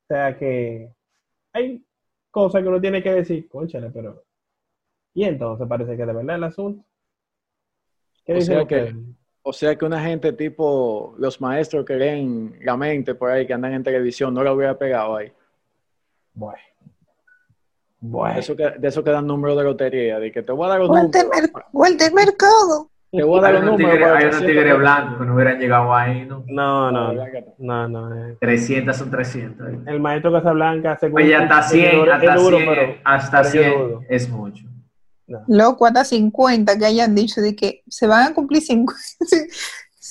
A: sea que hay cosas que uno tiene que decir, conchale, pero. Y entonces parece que de verdad el asunto. ¿Qué
C: O sea que-? O sea que una gente tipo los maestros que leen la mente por ahí, que andan en televisión, no lo hubiera pegado ahí.
A: Bueno. Bueno.
C: Eso que, de eso que dan números de lotería, de que te voy a dar números.
E: Mer- Walter Mercado.
C: Te voy a dar
B: Hay
C: los
B: unos
C: números.
B: hay
C: que
B: unos tigres blancos que no hubieran llegado ahí, ¿no?
A: No, no, no. No,
C: no.
A: no. eh.
B: 300 son 300. ¿eh?
A: El maestro Casablanca, según.
B: Oye, hasta
A: es
B: 100,
A: duro-
B: hasta
A: es duro,
B: 100,
A: pero-
B: hasta
A: pero yo
B: 100
A: dudo.
B: es mucho.
E: Loco, hasta 50 que hayan dicho de que se van a cumplir 50.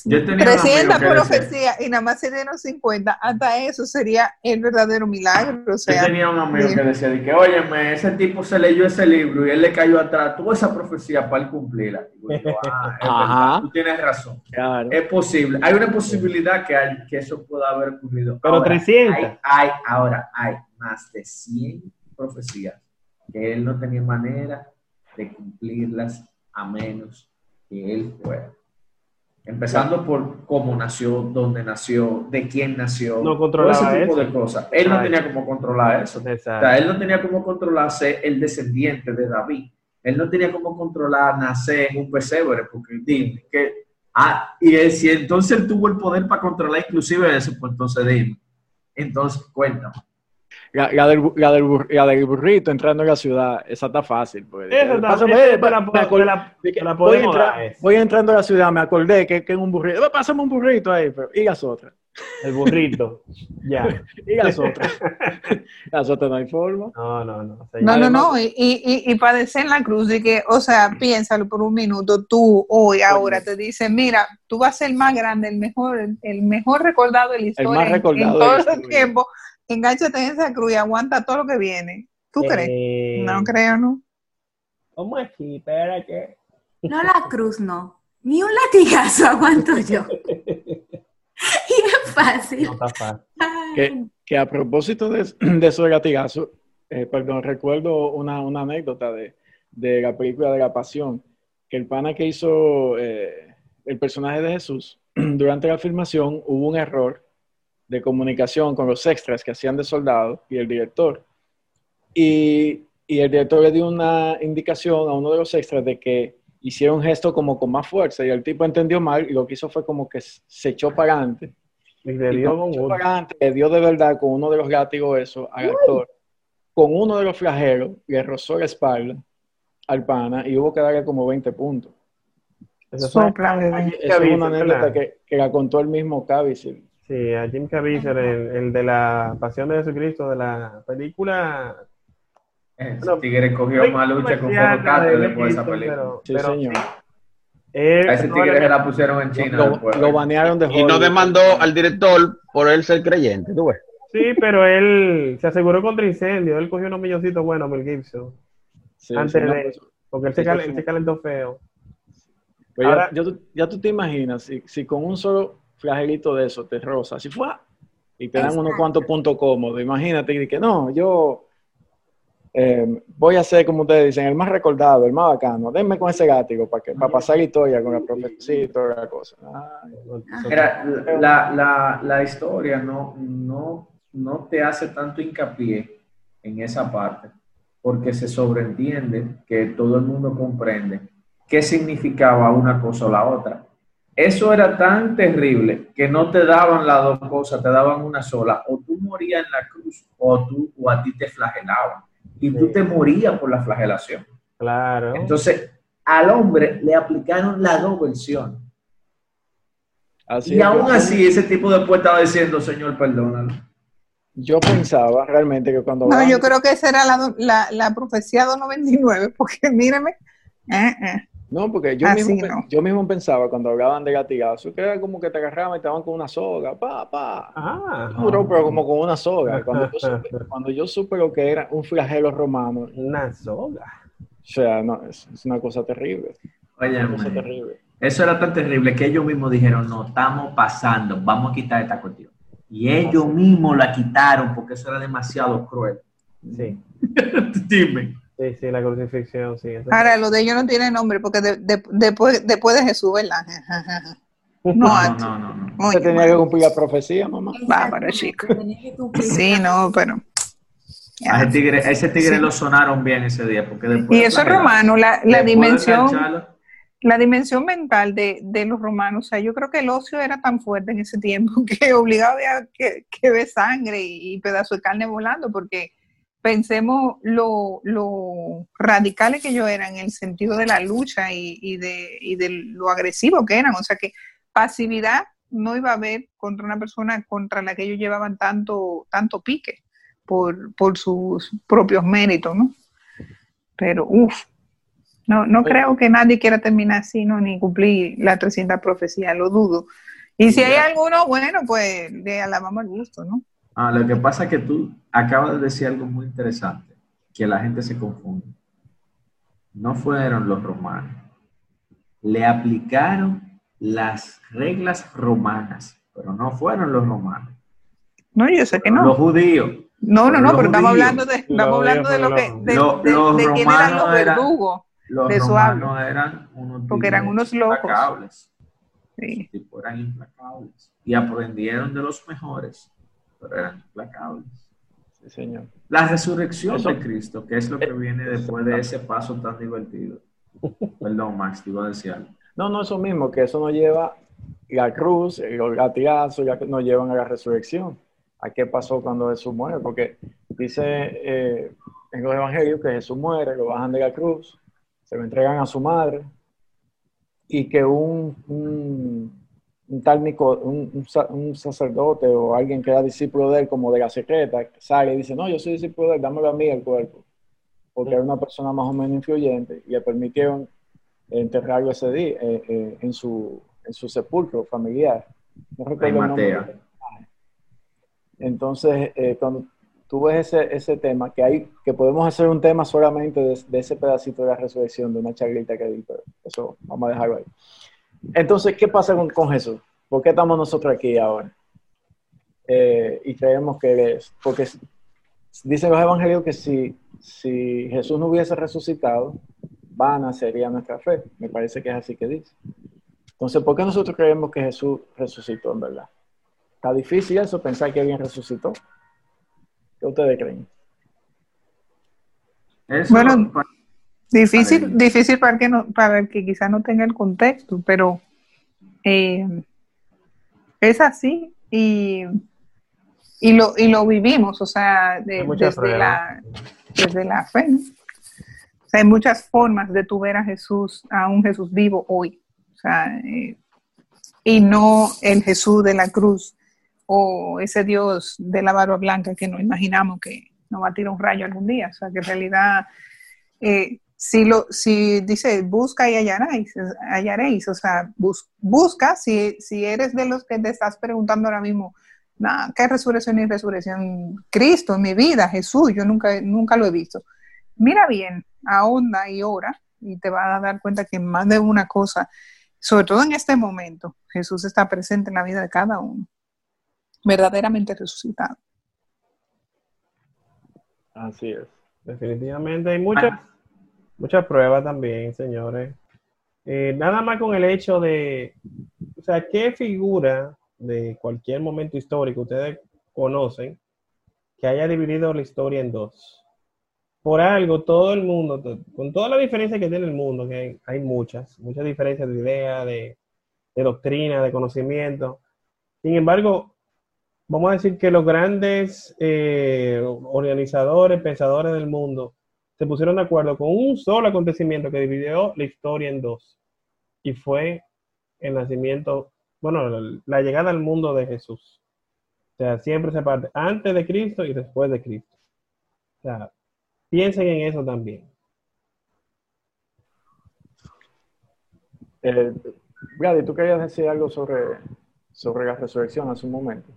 B: Yo tenía un amigo
E: 300
B: que
E: por
B: decía-
E: ofrecía y nada más se dieron 50. Hasta eso sería el verdadero milagro. O
B: Yo
E: sea,
B: tenía un amigo que decía de que, óyeme, ese tipo se leyó ese libro y él le cayó atrás toda esa profecía para él cumplirla. Y yo, ah, tú tienes razón.
C: Claro.
B: Es posible. Hay una posibilidad que, hay- que eso pueda haber ocurrido.
A: Pero
B: Ahora,
A: 300.
B: Hay, hay- ahora hay más de 100 profecías que él no tenía manera de cumplirlas a menos que él fuera. Empezando por cómo nació, dónde nació, de quién nació,
A: No controlaba
B: todo ese tipo
A: eso.
B: de cosas. Él no tenía cómo controlar eso. O
A: Exacto.
B: sea, él no tenía cómo controlar ser el descendiente de David. Él no tenía cómo controlar nacer en un pesebre, porque dime, que, ah, y él, si entonces él tuvo el poder para controlar inclusive eso, pues entonces dime. Entonces, cuéntame.
C: La, la del, la, del bur- la del burrito entrando en la ciudad, esa está fácil. Pues. Voy, entrando a la ciudad, me acordé que, que es un burrito. Pásame un burrito ahí, pero, y las otras.
A: El burrito. ya.
C: Y las otras. las otras no hay forma.
A: No, no, no. O sea,
E: No, no,
C: Además-
E: no, y, y, y, y padecer en la cruz, de que, o sea, piénsalo por un minuto, tú hoy, ahora, te dicen, mira, tú vas a ser el más grande, el mejor, el, el mejor recordado de la historia
C: más
E: en-
C: recordado
E: en, todo tiempo, enganchate en esa cruz y aguanta todo lo que viene. ¿Tú crees?
A: Eh,
E: No creo, ¿no?
A: ¿Cómo así? Espérate.
D: No la cruz, no. Ni un latigazo aguanto yo. y es fácil.
A: No está fácil.
C: Que, que a propósito de, de eso de latigazo, eh, perdón, recuerdo una, una anécdota de, de la película de la Pasión, que el pana que hizo eh, el personaje de Jesús, durante la filmación hubo un error de comunicación con los extras que hacían de soldado y el director. Y, y el director le dio una indicación a uno de los extras de que hiciera un gesto como con más fuerza y el tipo entendió mal y lo que hizo fue como que se echó para adelante
A: Y le
C: y
A: dio con
C: echó para adelante, le dio de verdad con uno de los látigos eso al actor. Con uno de los flagelos le rozó la espalda al pana y hubo que darle como 20 puntos.
A: Eso fue Jim
C: Esa es una anécdota que, que la contó el mismo Caviezel.
A: Sí, a Jim Caviezel, el, el de la Pasión de Jesucristo, de la película.
B: Ese
A: Bueno,
B: tigre cogió más lucha con Castro
A: Mel
B: después de esa película.
A: pero-
C: Sí,
A: pero
C: señor.
A: sí, él-
B: A ese tigre se la pusieron en China
C: Lo,
B: después.
C: lo banearon de
F: Y no demandó al director por él ser creyente, tú ves.
A: Sí, pero él se aseguró contra incendio. Él cogió unos milloncitos buenos, Mel Gibson.
C: Sí,
A: antes
C: sí, no,
A: de-
C: pues,
A: Porque él se,
C: Eso
A: cal-
C: fue-
A: él se calentó feo.
C: Pero
A: Ahora-
C: ya, ya tú, ya tú te imaginas, si, si con un solo flagelito de eso te roza, si fue y te dan unos cuantos puntos cómodos, imagínate y que no, yo eh, voy a ser, como ustedes dicen, el más recordado, el más bacano, denme con ese látigo para que para pasar la historia con la profecía y toda la cosa. Ay, eso-
B: Mira, la, la, la historia no, no, no te hace tanto hincapié en esa parte, porque se sobreentiende que todo el mundo comprende qué significaba una cosa o la otra. Eso era tan terrible que no te daban las dos cosas, te daban una sola. O tú morías en la cruz o, tú, o a ti te flagelaban. Y tú te morías por la flagelación.
A: Claro.
B: Entonces, al hombre le aplicaron las dos versiones.
C: Así
B: Y
C: es,
B: aún así, ese tipo después estaba diciendo, Señor, perdónalo.
C: Yo pensaba realmente que cuando...
E: No, yo creo que esa era la, la, la profecía 299, porque míreme. eh, eh.
C: No, porque yo,
E: Así
C: mismo,
E: no.
C: yo mismo pensaba cuando hablaban de latigazo, que era como que te agarraban y te daban con una soga, pa, pa.
A: Ah,
C: Duro, pero como con una soga. Cuando yo, supe, cuando yo supe lo que era un flagelo romano,
A: una soga.
C: o sea, no, es, es una cosa terrible.
B: Oye,
C: Una cosa terrible.
B: eso era tan terrible que ellos mismos dijeron, no, estamos pasando, vamos a quitar esta cuestión. Y ellos mismos la quitaron porque eso era demasiado cruel.
A: Sí,
B: Dime.
A: Sí, sí, la crucifixión, sí. eso-
E: Ahora, lo de ellos no tiene nombre, porque de- de- después, después de Jesús, ¿verdad? No,
B: No,
E: antes.
B: no, no, no.
E: Oye,
C: tenía que cumplir la profecía, mamá.
E: Bárbaro, chico. Sí, no, pero
B: A ese tigre, a ese tigre lo sonaron bien ese día. Porque después
E: Y eso es
B: de-
E: romano, la, dimensión, la dimensión mental de, de los romanos, o sea, yo creo que el ocio era tan fuerte en ese tiempo que obligaba a que, que ve sangre y, y pedazos de carne volando, porque pensemos lo, lo radicales que ellos eran en el sentido de la lucha y, y de, y de lo agresivo que eran, o sea que pasividad no iba a haber contra una persona contra la que ellos llevaban tanto, tanto pique por, por sus propios méritos, ¿no? Pero, uff, no, no creo que nadie quiera terminar así, ¿no? Ni cumplir la 300 profecías, lo dudo. Y si hay alguno, bueno, pues le alabamos el gusto, ¿no?
B: Ah, lo que pasa es que tú acabas de decir algo muy interesante, que la gente se confunde. No fueron los romanos. Le aplicaron las reglas romanas, pero no fueron los romanos.
E: No, yo sé que
B: Los
E: no.
B: judíos.
E: No, no, no,
B: los
E: pero estamos hablando de,
A: Los
E: estamos hablando de lo que, de,
B: Los-
E: de-
B: los
E: de quién eran los verdugos.
B: Los
E: De
B: romanos eran unos
E: Porque eran unos locos.
B: implacables.
E: Sí.
B: Tipo, eran implacables. Y aprendieron de los mejores, pero eran implacables.
C: Sí, señor.
B: La resurrección
C: Eso-
B: de Cristo, que es lo que viene después de ese paso tan divertido. Perdón, Max, te iba a decir algo.
C: No, no, eso mismo, que eso nos lleva la cruz, los latigazos, ya que nos llevan a la resurrección. ¿A qué pasó cuando Jesús muere? Porque dice eh, en los evangelios que Jesús muere, lo bajan de la cruz, se lo entregan a su madre y que un, un, un tal Nico- un, un sa- un sacerdote o alguien que era discípulo de él, como de la secreta, sale y dice, no, yo soy discípulo de él, dámelo a mí el cuerpo. Porque era una persona más o menos influyente y le permitieron enterrarlo ese día eh, eh, en, su, en su sepulcro familiar. No recuerdo el nombre. Entonces, eh, cuando tú ves ese, ese tema, que hay que podemos hacer un tema solamente de, de ese pedacito de la resurrección, de una charlita que di, pero eso vamos a dejarlo ahí. Entonces, ¿qué pasa con, con Jesús? ¿Por qué estamos nosotros aquí ahora? Eh, y creemos que Él es, porque dicen los evangelios que si, si Jesús no hubiese resucitado, vana sería nuestra fe. Me parece que es así que dice. Entonces, ¿por qué nosotros creemos que Jesús resucitó en verdad? Está difícil eso, pensar que alguien resucitó. ¿Qué ustedes creen?
B: Eso,
E: Bueno, Difícil,
B: Ay.
E: difícil para el que no, para el que quizá no tenga el contexto, pero eh, es así y, y lo y lo vivimos, o sea, de- desde la desde la fe. ¿no? O sea, hay muchas formas de tu ver a Jesús, a un Jesús vivo hoy, o sea, eh, y no el Jesús de la cruz o ese Dios de la barba blanca que nos imaginamos que nos va a tirar un rayo algún día, o sea, que en realidad eh, si lo si dice busca y hallaréis, hallaréis o sea, bus- busca si, si eres de los que te estás preguntando ahora mismo, ¿qué resurrección y resurrección? Cristo en mi vida, Jesús, yo nunca, nunca lo he visto. Mira bien, ahonda y ora y te vas a dar cuenta que más de una cosa, sobre todo en este momento, Jesús está presente en la vida de cada uno, verdaderamente resucitado.
C: Así es.
A: Definitivamente hay muchas, muchas pruebas también, señores. Eh, nada más con el hecho de, o sea, ¿qué figura de cualquier momento histórico ustedes conocen que haya dividido la historia en dos? Por algo, todo el mundo, con toda la diferencia que tiene el mundo, que hay, muchas, muchas diferencias de idea, de, de doctrina, de conocimiento. Sin embargo, vamos a decir que los grandes eh, organizadores, pensadores del mundo, se pusieron de acuerdo con un solo acontecimiento que dividió la historia en dos. Y fue el nacimiento, bueno, la, la llegada al mundo de Jesús. O sea, siempre se parte antes de Cristo y después de Cristo. O sea, piensen en eso también.
C: Eh, ¿tú querías decir algo sobre, sobre la resurrección hace un momento?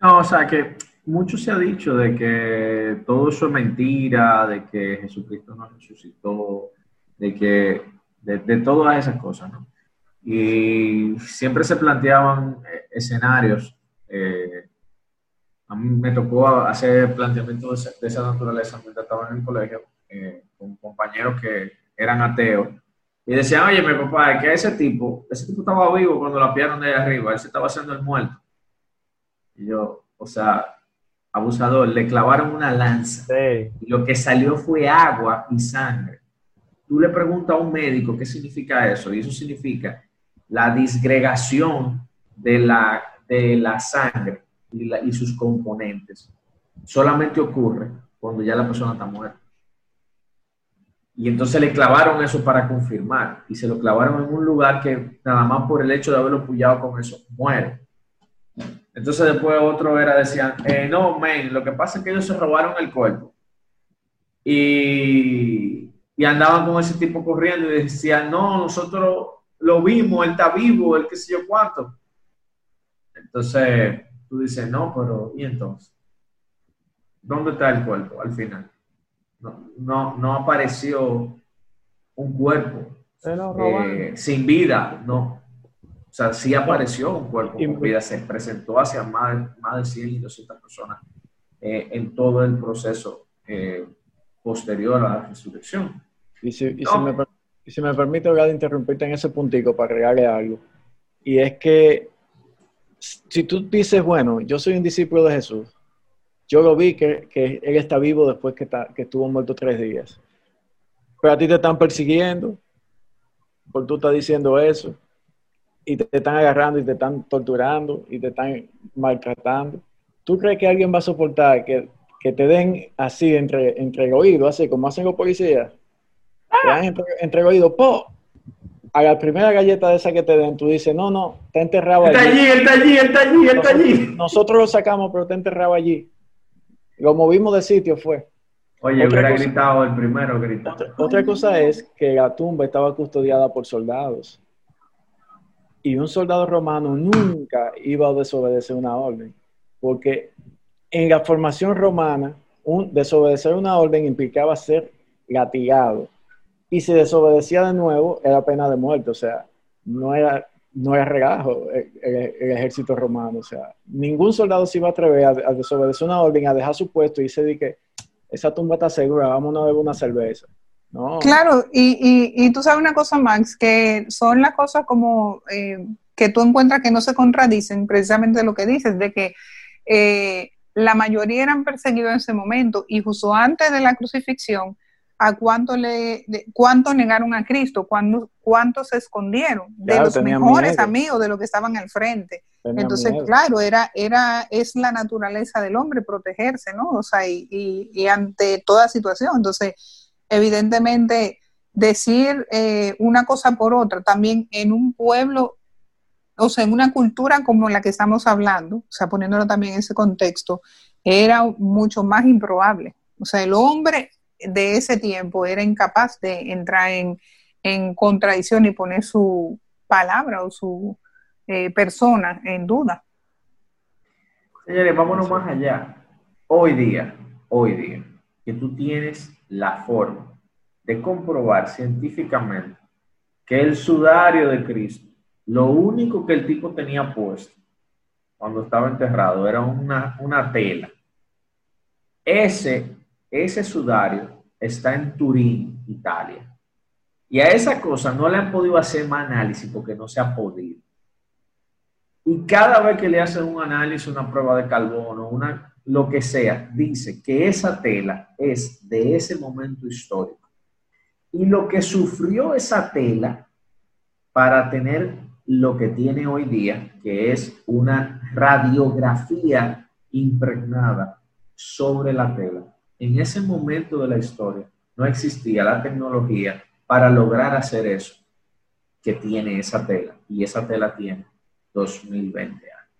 B: No, o sea que mucho se ha dicho de que todo eso es mentira, de que Jesucristo no resucitó, de que de, de todas esas cosas, ¿no? Y siempre se planteaban eh, escenarios. eh, a mí me tocó hacer planteamientos de, de esa naturaleza mientras estaba en el colegio eh, con compañeros que eran ateos. Y decían, oye, mi papá, es que ese tipo, ese tipo estaba vivo cuando la pillaron de ahí arriba, él se estaba haciendo el muerto. Y yo, o sea, abusador, le clavaron una lanza.
A: Sí.
B: Y lo que salió fue agua y sangre. Tú le preguntas a un médico qué significa eso, y eso significa la disgregación de la, de la sangre y, la- y sus componentes. Solamente ocurre cuando ya la persona está muerta. Y entonces le clavaron eso para confirmar. Y se lo clavaron en un lugar que nada más por el hecho de haberlo pullado con eso, muere. Entonces después otro era, decían, eh, no, men, lo que pasa es que ellos se robaron el cuerpo. Y, y andaban con ese tipo corriendo y decían, no, nosotros lo vimos, él está vivo, él qué sé yo cuánto. Entonces tú dices, no, pero ¿y entonces? ¿Dónde está el cuerpo al final? No, no, no apareció un cuerpo eh, sin vida, no. O sea, sí apareció un cuerpo
C: Y-
B: con vida, se presentó hacia más, de- más de 100 y 200 personas eh, en todo el proceso eh, posterior a la resurrección.
C: Y si, y
B: No.
C: si me, y si me permite, interrumpirte en ese puntico para agregarle algo. Y es que si tú dices, bueno, yo soy un discípulo de Jesús, yo lo vi que, que él está vivo después que, que estuvo muerto tres días. Pero a ti te están persiguiendo, porque tú estás diciendo eso, y te están agarrando y te están torturando y te están maltratando. ¿Tú crees que alguien va a soportar que, que te den así entre, entre el oído, así como hacen los policías? Te dan entre, entre el oído, ¡po! A la primera galleta de esa que te den, tú dices, no, no, está enterrado
B: Está
C: allí.
B: allí, está allí, está allí, está
C: Nosotros,
B: allí.
C: nosotros lo sacamos, pero está enterrado allí. Lo movimos de sitio, fue.
B: Oye,
C: Otra
B: hubiera
C: cosa-
B: gritado el primero, grita.
C: Otra, otra cosa es que la tumba estaba custodiada por soldados. Y un soldado romano nunca iba a desobedecer una orden. Porque en la formación romana, un, desobedecer una orden implicaba ser latigado. Y si desobedecía de nuevo, era pena de muerte. O sea, no era, no era relajo el, ejército romano. O sea, ningún soldado se iba a atrever a, a desobedecer una orden, a dejar su puesto y se di que esa tumba está segura, vámonos a beber una cerveza. No.
E: Claro, y, y, y tú sabes una cosa, Max, que son las cosas como eh, que tú encuentras que no se contradicen, precisamente lo que dices, de que eh, la mayoría eran perseguidos en ese momento y justo antes de la crucifixión, ¿a cuánto, le, de- cuánto negaron a Cristo? ¿Cuánto, cuánto se escondieron? De
C: Claro,
E: los mejores
C: miedo.
E: amigos, de los que estaban al frente.
C: Tenía
E: Entonces,
C: miedo.
E: claro, era, era, es la naturaleza del hombre protegerse, ¿no? O sea, y, y- y ante toda situación. Entonces, evidentemente, decir eh, una cosa por otra, también en un pueblo, o sea, en una cultura como la que estamos hablando, o sea, poniéndolo también en ese contexto, era mucho más improbable. O sea, el hombre de ese tiempo era incapaz de entrar en, en contradicción y poner su palabra o su eh, persona en duda.
B: Señores, vámonos más allá. Hoy día, hoy día, que tú tienes la forma de comprobar científicamente que el sudario de Cristo, lo único que el tipo tenía puesto cuando estaba enterrado era una, una tela. Ese, ese sudario está en Turín, Italia. Y a esa cosa no le han podido hacer más análisis porque no se ha podido. Y cada vez que le hacen un análisis, una prueba de carbono, una, lo que sea, dice que esa tela es de ese momento histórico. Y lo que sufrió esa tela para tener lo que tiene hoy día, que es una radiografía impregnada sobre la tela. En ese momento de la historia no existía la tecnología para lograr hacer eso que tiene esa tela. Y esa tela tiene 2020 años.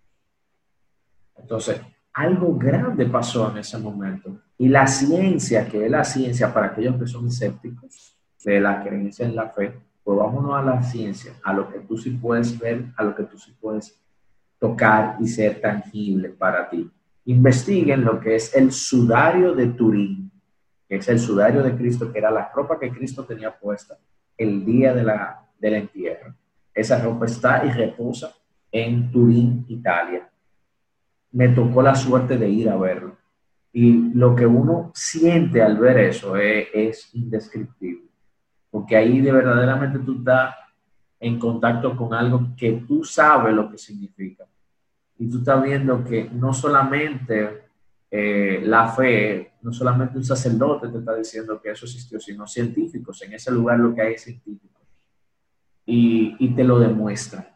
B: Entonces, algo grande pasó en ese momento. Y la ciencia, que es la ciencia para aquellos que son escépticos de la creencia en la fe, pues vámonos a la ciencia, a lo que tú sí puedes ver, a lo que tú sí puedes tocar y ser tangible para ti. Investiguen lo que es el sudario de Turín, que es el sudario de Cristo, que era la ropa que Cristo tenía puesta el día de la, del entierro. Esa ropa está y reposa en Turín, Italia. Me tocó la suerte de ir a verlo. Y lo que uno siente al ver eso es, es indescriptible. Porque ahí de verdaderamente tú estás en contacto con algo que tú sabes lo que significa. Y tú estás viendo que no solamente eh, la fe, no solamente un sacerdote te está diciendo que eso existió, sino científicos. En ese lugar lo que hay es científicos. Y, y te lo demuestran.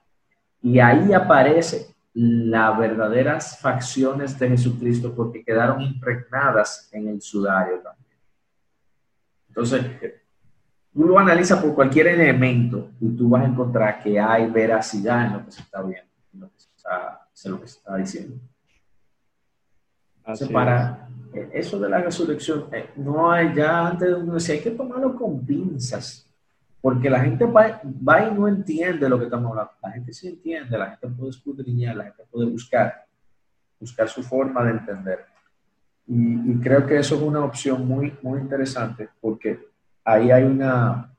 B: Y ahí aparece las verdaderas facciones de Jesucristo porque quedaron impregnadas en el sudario también. Entonces, tú lo analizas por cualquier elemento y tú vas a encontrar que hay veracidad en lo que se está viendo, en lo que se está, lo que se está diciendo. Entonces, para eso de la resurrección, eh, no hay ya antes de uno decir, hay que tomarlo con pinzas, porque la gente va, va, y no entiende lo que estamos hablando. La gente sí entiende, la gente puede escudriñar, la gente puede buscar, buscar su forma de entender. Y, creo que eso es una opción muy, muy interesante, porque ahí hay una,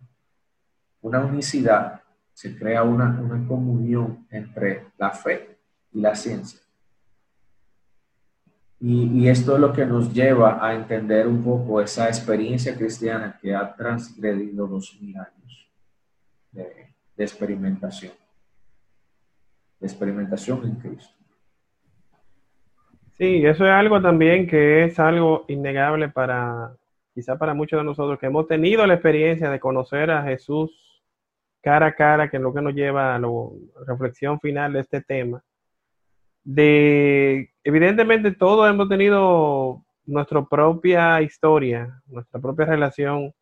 B: una unicidad, se crea una, una comunión entre la fe y la ciencia. Y, y, esto es lo que nos lleva a entender un poco esa experiencia cristiana que ha transgredido dos mil años de, experimentación, de experimentación en Cristo.
A: Sí, eso es algo también que es algo innegable para, quizá para muchos de nosotros que hemos tenido la experiencia de conocer a Jesús cara a cara, que es lo que nos lleva a la reflexión final de este tema. De, evidentemente todos hemos tenido nuestra propia historia, nuestra propia relación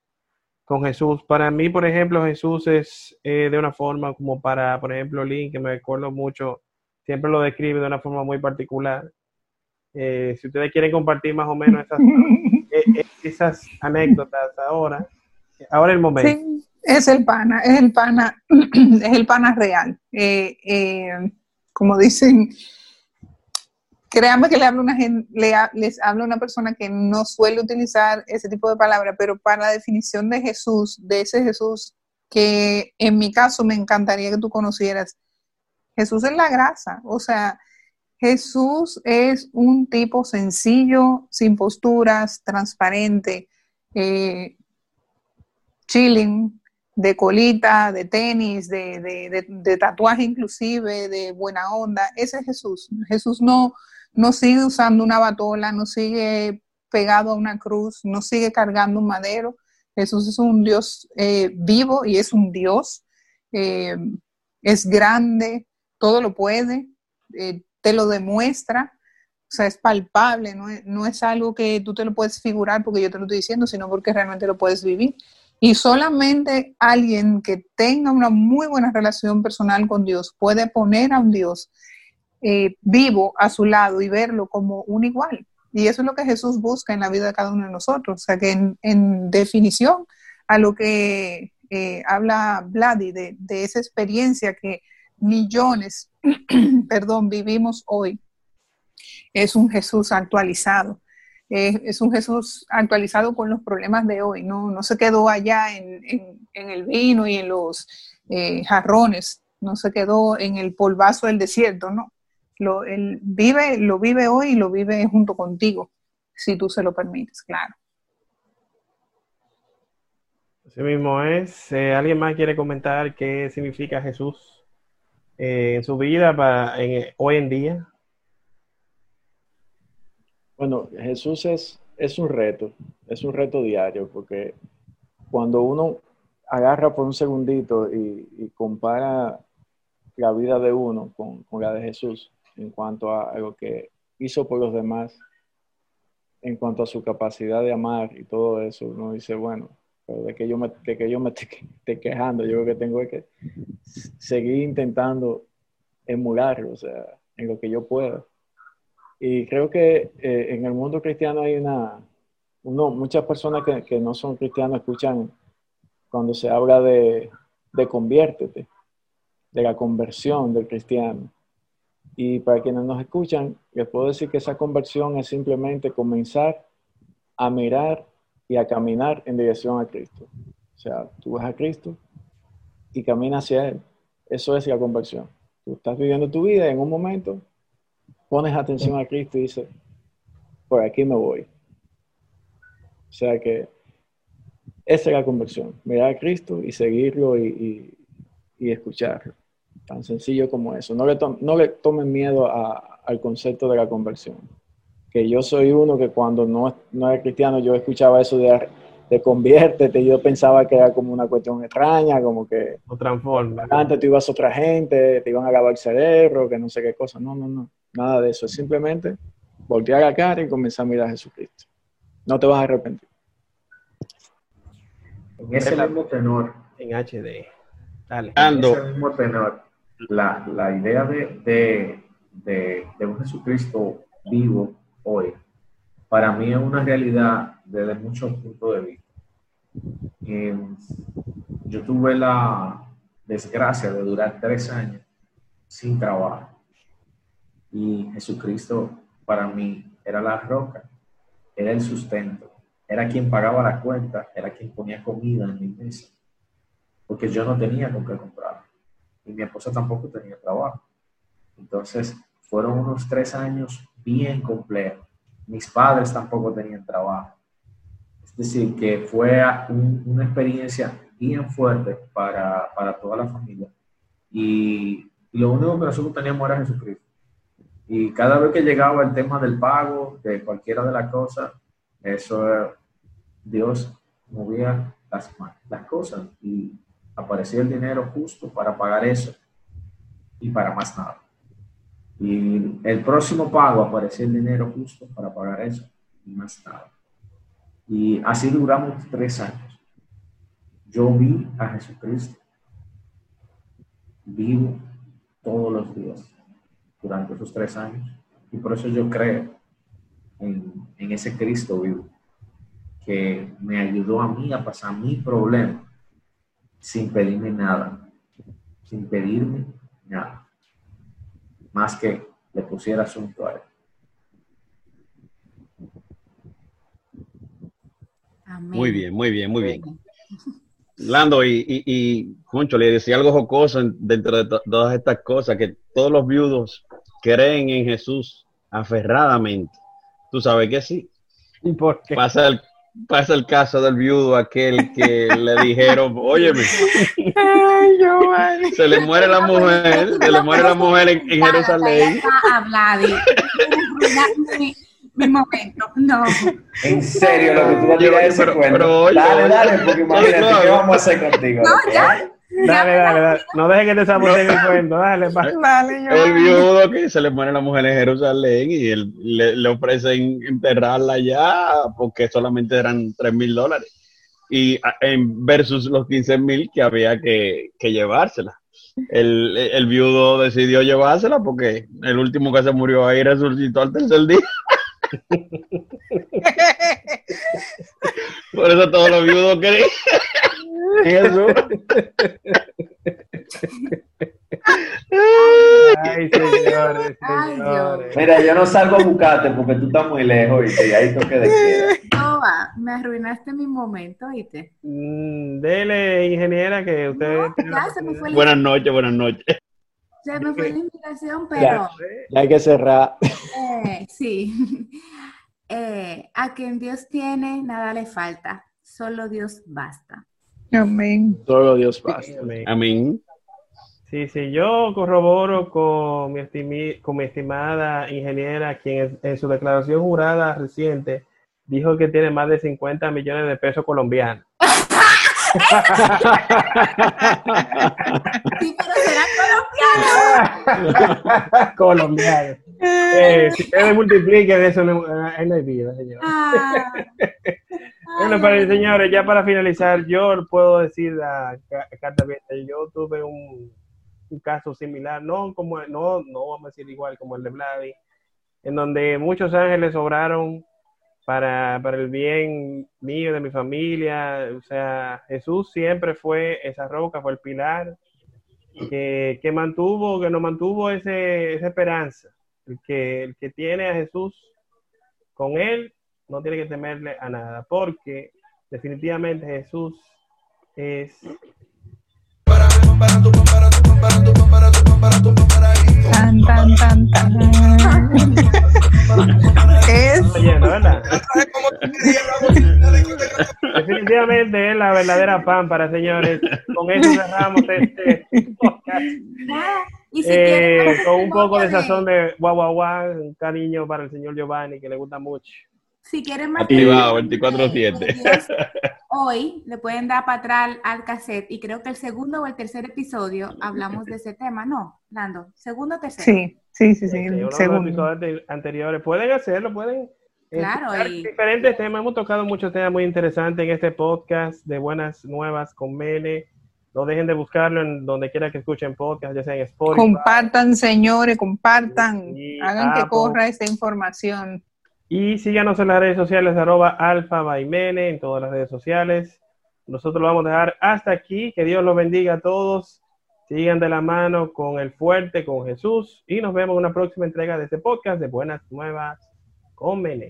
A: con Jesús. Para mí, por ejemplo, Jesús es eh, de una forma como para, por ejemplo, Link, que me acuerdo mucho, siempre lo describe de una forma muy particular. Eh, si ustedes quieren compartir más o menos esas Eh, esas anécdotas ahora. Ahora el momento. Sí,
E: es el pana, es el pana, es el pana real. Eh, como dicen, créanme que le hablo una le, les hablo a una persona que no suele utilizar ese tipo de palabras, pero para la definición de Jesús, de ese Jesús que en mi caso me encantaría que tú conocieras, Jesús es la grasa, o sea, Jesús es un tipo sencillo, sin posturas, transparente, eh, chilling, de colita, de tenis, de, tatuaje inclusive, de buena onda. Ese es Jesús. Jesús no, no sigue usando una batola, no sigue pegado a una cruz, no sigue cargando un madero. Jesús es un Dios eh, vivo y es un Dios. Eh, es grande, todo lo puede te lo demuestra, o sea, es palpable, no es, algo que tú te lo puedes figurar porque yo te lo estoy diciendo, sino porque realmente lo puedes vivir. Y solamente alguien que tenga una muy buena relación personal con Dios puede poner a un Dios eh, vivo a su lado y verlo como un igual. Y eso es lo que Jesús busca en la vida de cada uno de nosotros. O sea, que en, definición a lo que eh, habla Vladi, de, esa experiencia que millones, perdón, vivimos hoy, es un Jesús actualizado. es un Jesús actualizado con los problemas de hoy, no, no se quedó allá en, el vino y en los eh, jarrones, no se quedó en el polvazo del desierto, no. Lo, él vive, lo vive hoy y lo vive junto contigo, si tú se lo permites, claro.
A: Así mismo es. Eh, ¿Alguien más quiere comentar qué significa Jesús eh, en su vida para, hoy en día?
C: Bueno, Jesús es, es un reto, es un reto diario, porque cuando uno agarra por un segundito y, compara la vida de uno con, la de Jesús en cuanto a lo que hizo por los demás, en cuanto a su capacidad de amar y todo eso, uno dice, bueno, de que yo me, que yo me esté, quejando, yo lo que tengo que seguir intentando emularlo, o sea, en lo que yo pueda. Y creo que eh, en el mundo cristiano hay una, uno, muchas personas que, que, no son cristianos escuchan cuando se habla de, de conviértete, de la conversión del cristiano. Y para quienes nos escuchan, les puedo decir que esa conversión es simplemente comenzar a mirar y a caminar en dirección a Cristo. O sea, tú vas a Cristo y caminas hacia Él. Eso es la conversión. Tú estás viviendo tu vida y en un momento pones atención a Cristo y dices, por aquí me voy. O sea que esa es la conversión, mirar a Cristo y seguirlo y, escucharlo. Tan sencillo como eso. No le, no le tomen miedo al concepto de la conversión. que yo soy uno que cuando no, no era cristiano yo escuchaba eso de, de conviértete, y yo pensaba que era como una cuestión extraña, como que
A: O transforma.
C: antes tú ibas a otra gente, te iban a lavar el cerebro, que no sé qué cosa. No, no, no, nada de eso. Es simplemente voltear la cara y comenzar a mirar a Jesucristo. No te vas a arrepentir.
B: En ese mismo tenor,
A: En HD. Dale.
B: en
F: Ando.
B: ese mismo tenor, la, la idea de, de, de, de un Jesucristo vivo hoy, para mí es una realidad desde muchos puntos de vista. Eh, yo tuve la desgracia de durar tres años sin trabajo. Y Jesucristo para mí era la roca, era el sustento, era quien pagaba la cuenta, era quien ponía comida en mi mesa, porque yo no tenía con qué comprar. Y mi esposa tampoco tenía trabajo. Entonces, fueron unos tres años bien complejos. Mis padres tampoco tenían trabajo. Es decir, que fue un- una experiencia bien fuerte para, para toda la familia. Y, lo único que nosotros teníamos era Jesucristo. Y cada vez que llegaba el tema del pago, de cualquiera de las cosas, eso Dios movía las, las cosas y aparecía el dinero justo para pagar eso y para más nada. Y el próximo pago aparecía el dinero justo para pagar eso y más nada. Y así duramos tres años. Yo vi a Jesucristo vivo todos los días durante esos tres años. Y por eso yo creo en, en ese Cristo vivo, que me ayudó a mí a pasar mi problema sin pedirme nada, sin pedirme nada, más que le pusiera asunto a él.
D: Amén.
F: Muy bien, muy bien, muy bien. Lando, y, y, y Concho, le decía algo jocoso en- dentro de to- todas estas cosas, que todos los viudos creen en Jesús aferradamente. Tú sabes que sí.
A: ¿Y por qué?
F: Pasa el, pasa el caso del viudo aquel que le dijeron, óyeme, se le muere la mujer, se le muere la mujer en, en Jerusalén.
D: Mi, momento. No.
B: En serio, lo que tú vas a ese
F: Pero-
B: cuento.
F: pero oye,
B: dale, dale, porque imagínate. ¿qué vamos a hacer contigo?
D: No, ya.
A: Dale, dale, dale. No dejes que te saboteen el cuento. Dale, pa.
F: El viudo que se le muere la mujer en Jerusalén y él, le, le ofrecen enterrarla ya porque solamente eran 3 mil dólares. Y a- en versus los 15 mil que había que, que llevársela. El, el viudo decidió llevársela porque el último que se murió ahí resucitó al tercer día. Por eso todos los viudos creen en Jesús.
A: Ay, señores,
D: Ay,
A: señores.
B: Mira, yo no salgo a buscarte porque tú estás muy lejos y ahí toque de queda.
D: No va. Me arruinaste mi momento, ¿oíste?
A: Mm, Dele, ingeniera, que usted
D: No,
A: tiene la
D: ya se me fue,
F: Buenas noches, buenas noches.
D: Se me fue la inspiración, pero
C: Ya. Ya hay que cerrar.
D: eh, sí. Eh, a quien Dios tiene, nada le falta. Solo Dios basta.
E: Amén.
C: Solo Dios basta.
A: Amén.
F: Amén.
A: Sí, sí, yo corroboro con mi, estimi- con mi estimada ingeniera, quien en, en su declaración jurada reciente dijo que tiene más de 50 millones de pesos colombianos.
D: Sí, pero será colombiano.
A: colombianos. Eh, si ustedes multipliquen eso, no, ahí no hay vida, señor.
D: Ah.
A: Bueno, para señores, ya para finalizar, yo puedo decir a Ca- Carta yo tuve un, un caso similar, no como no, no vamos a decir igual como el de Vladi, en donde muchos ángeles obraron para, para el bien mío, de mi familia. O sea, Jesús siempre fue esa roca, fue el pilar que, que mantuvo, que nos mantuvo ese, esa esperanza. El que, el que tiene a Jesús con él no tiene que temerle a nada, porque definitivamente Jesús es
E: Tan, tan, tan. Es.
A: Definitivamente es la verdadera pámpara, señores. Con eso cerramos este podcast.
D: Y si
A: eh, con un poco de
D: de-
A: sazón de guau guau guau, un cariño para el señor Giovanni que le gusta mucho.
D: Si quieren más
F: Activado,
D: de-
F: 24/7.
D: de Dios, Hoy le pueden dar para atrás al cassette y creo que el segundo o el tercer episodio hablamos de ese tema, ¿no? Nando, segundo o tercero.
E: Sí, sí, sí, sí,
A: los
E: segundo.
A: episodios ante- anteriores. Pueden hacerlo, pueden eh,
D: Claro, y-
A: diferentes temas. Hemos tocado muchos temas muy interesantes en este podcast de Buenas Nuevas con Mene. No dejen de buscarlo en donde quiera que escuchen podcast, ya sea en Spotify.
E: Compartan, señores, compartan.
A: Y
E: Hagan que corra esa información.
A: Y síganos en las redes sociales, arroba alfa by Mene, en todas las redes sociales. Nosotros lo vamos a dejar hasta aquí. Que Dios los bendiga a todos. Sigan de la mano con el fuerte, con Jesús. Y nos vemos en una próxima entrega de este podcast de Buenas Nuevas con Mene.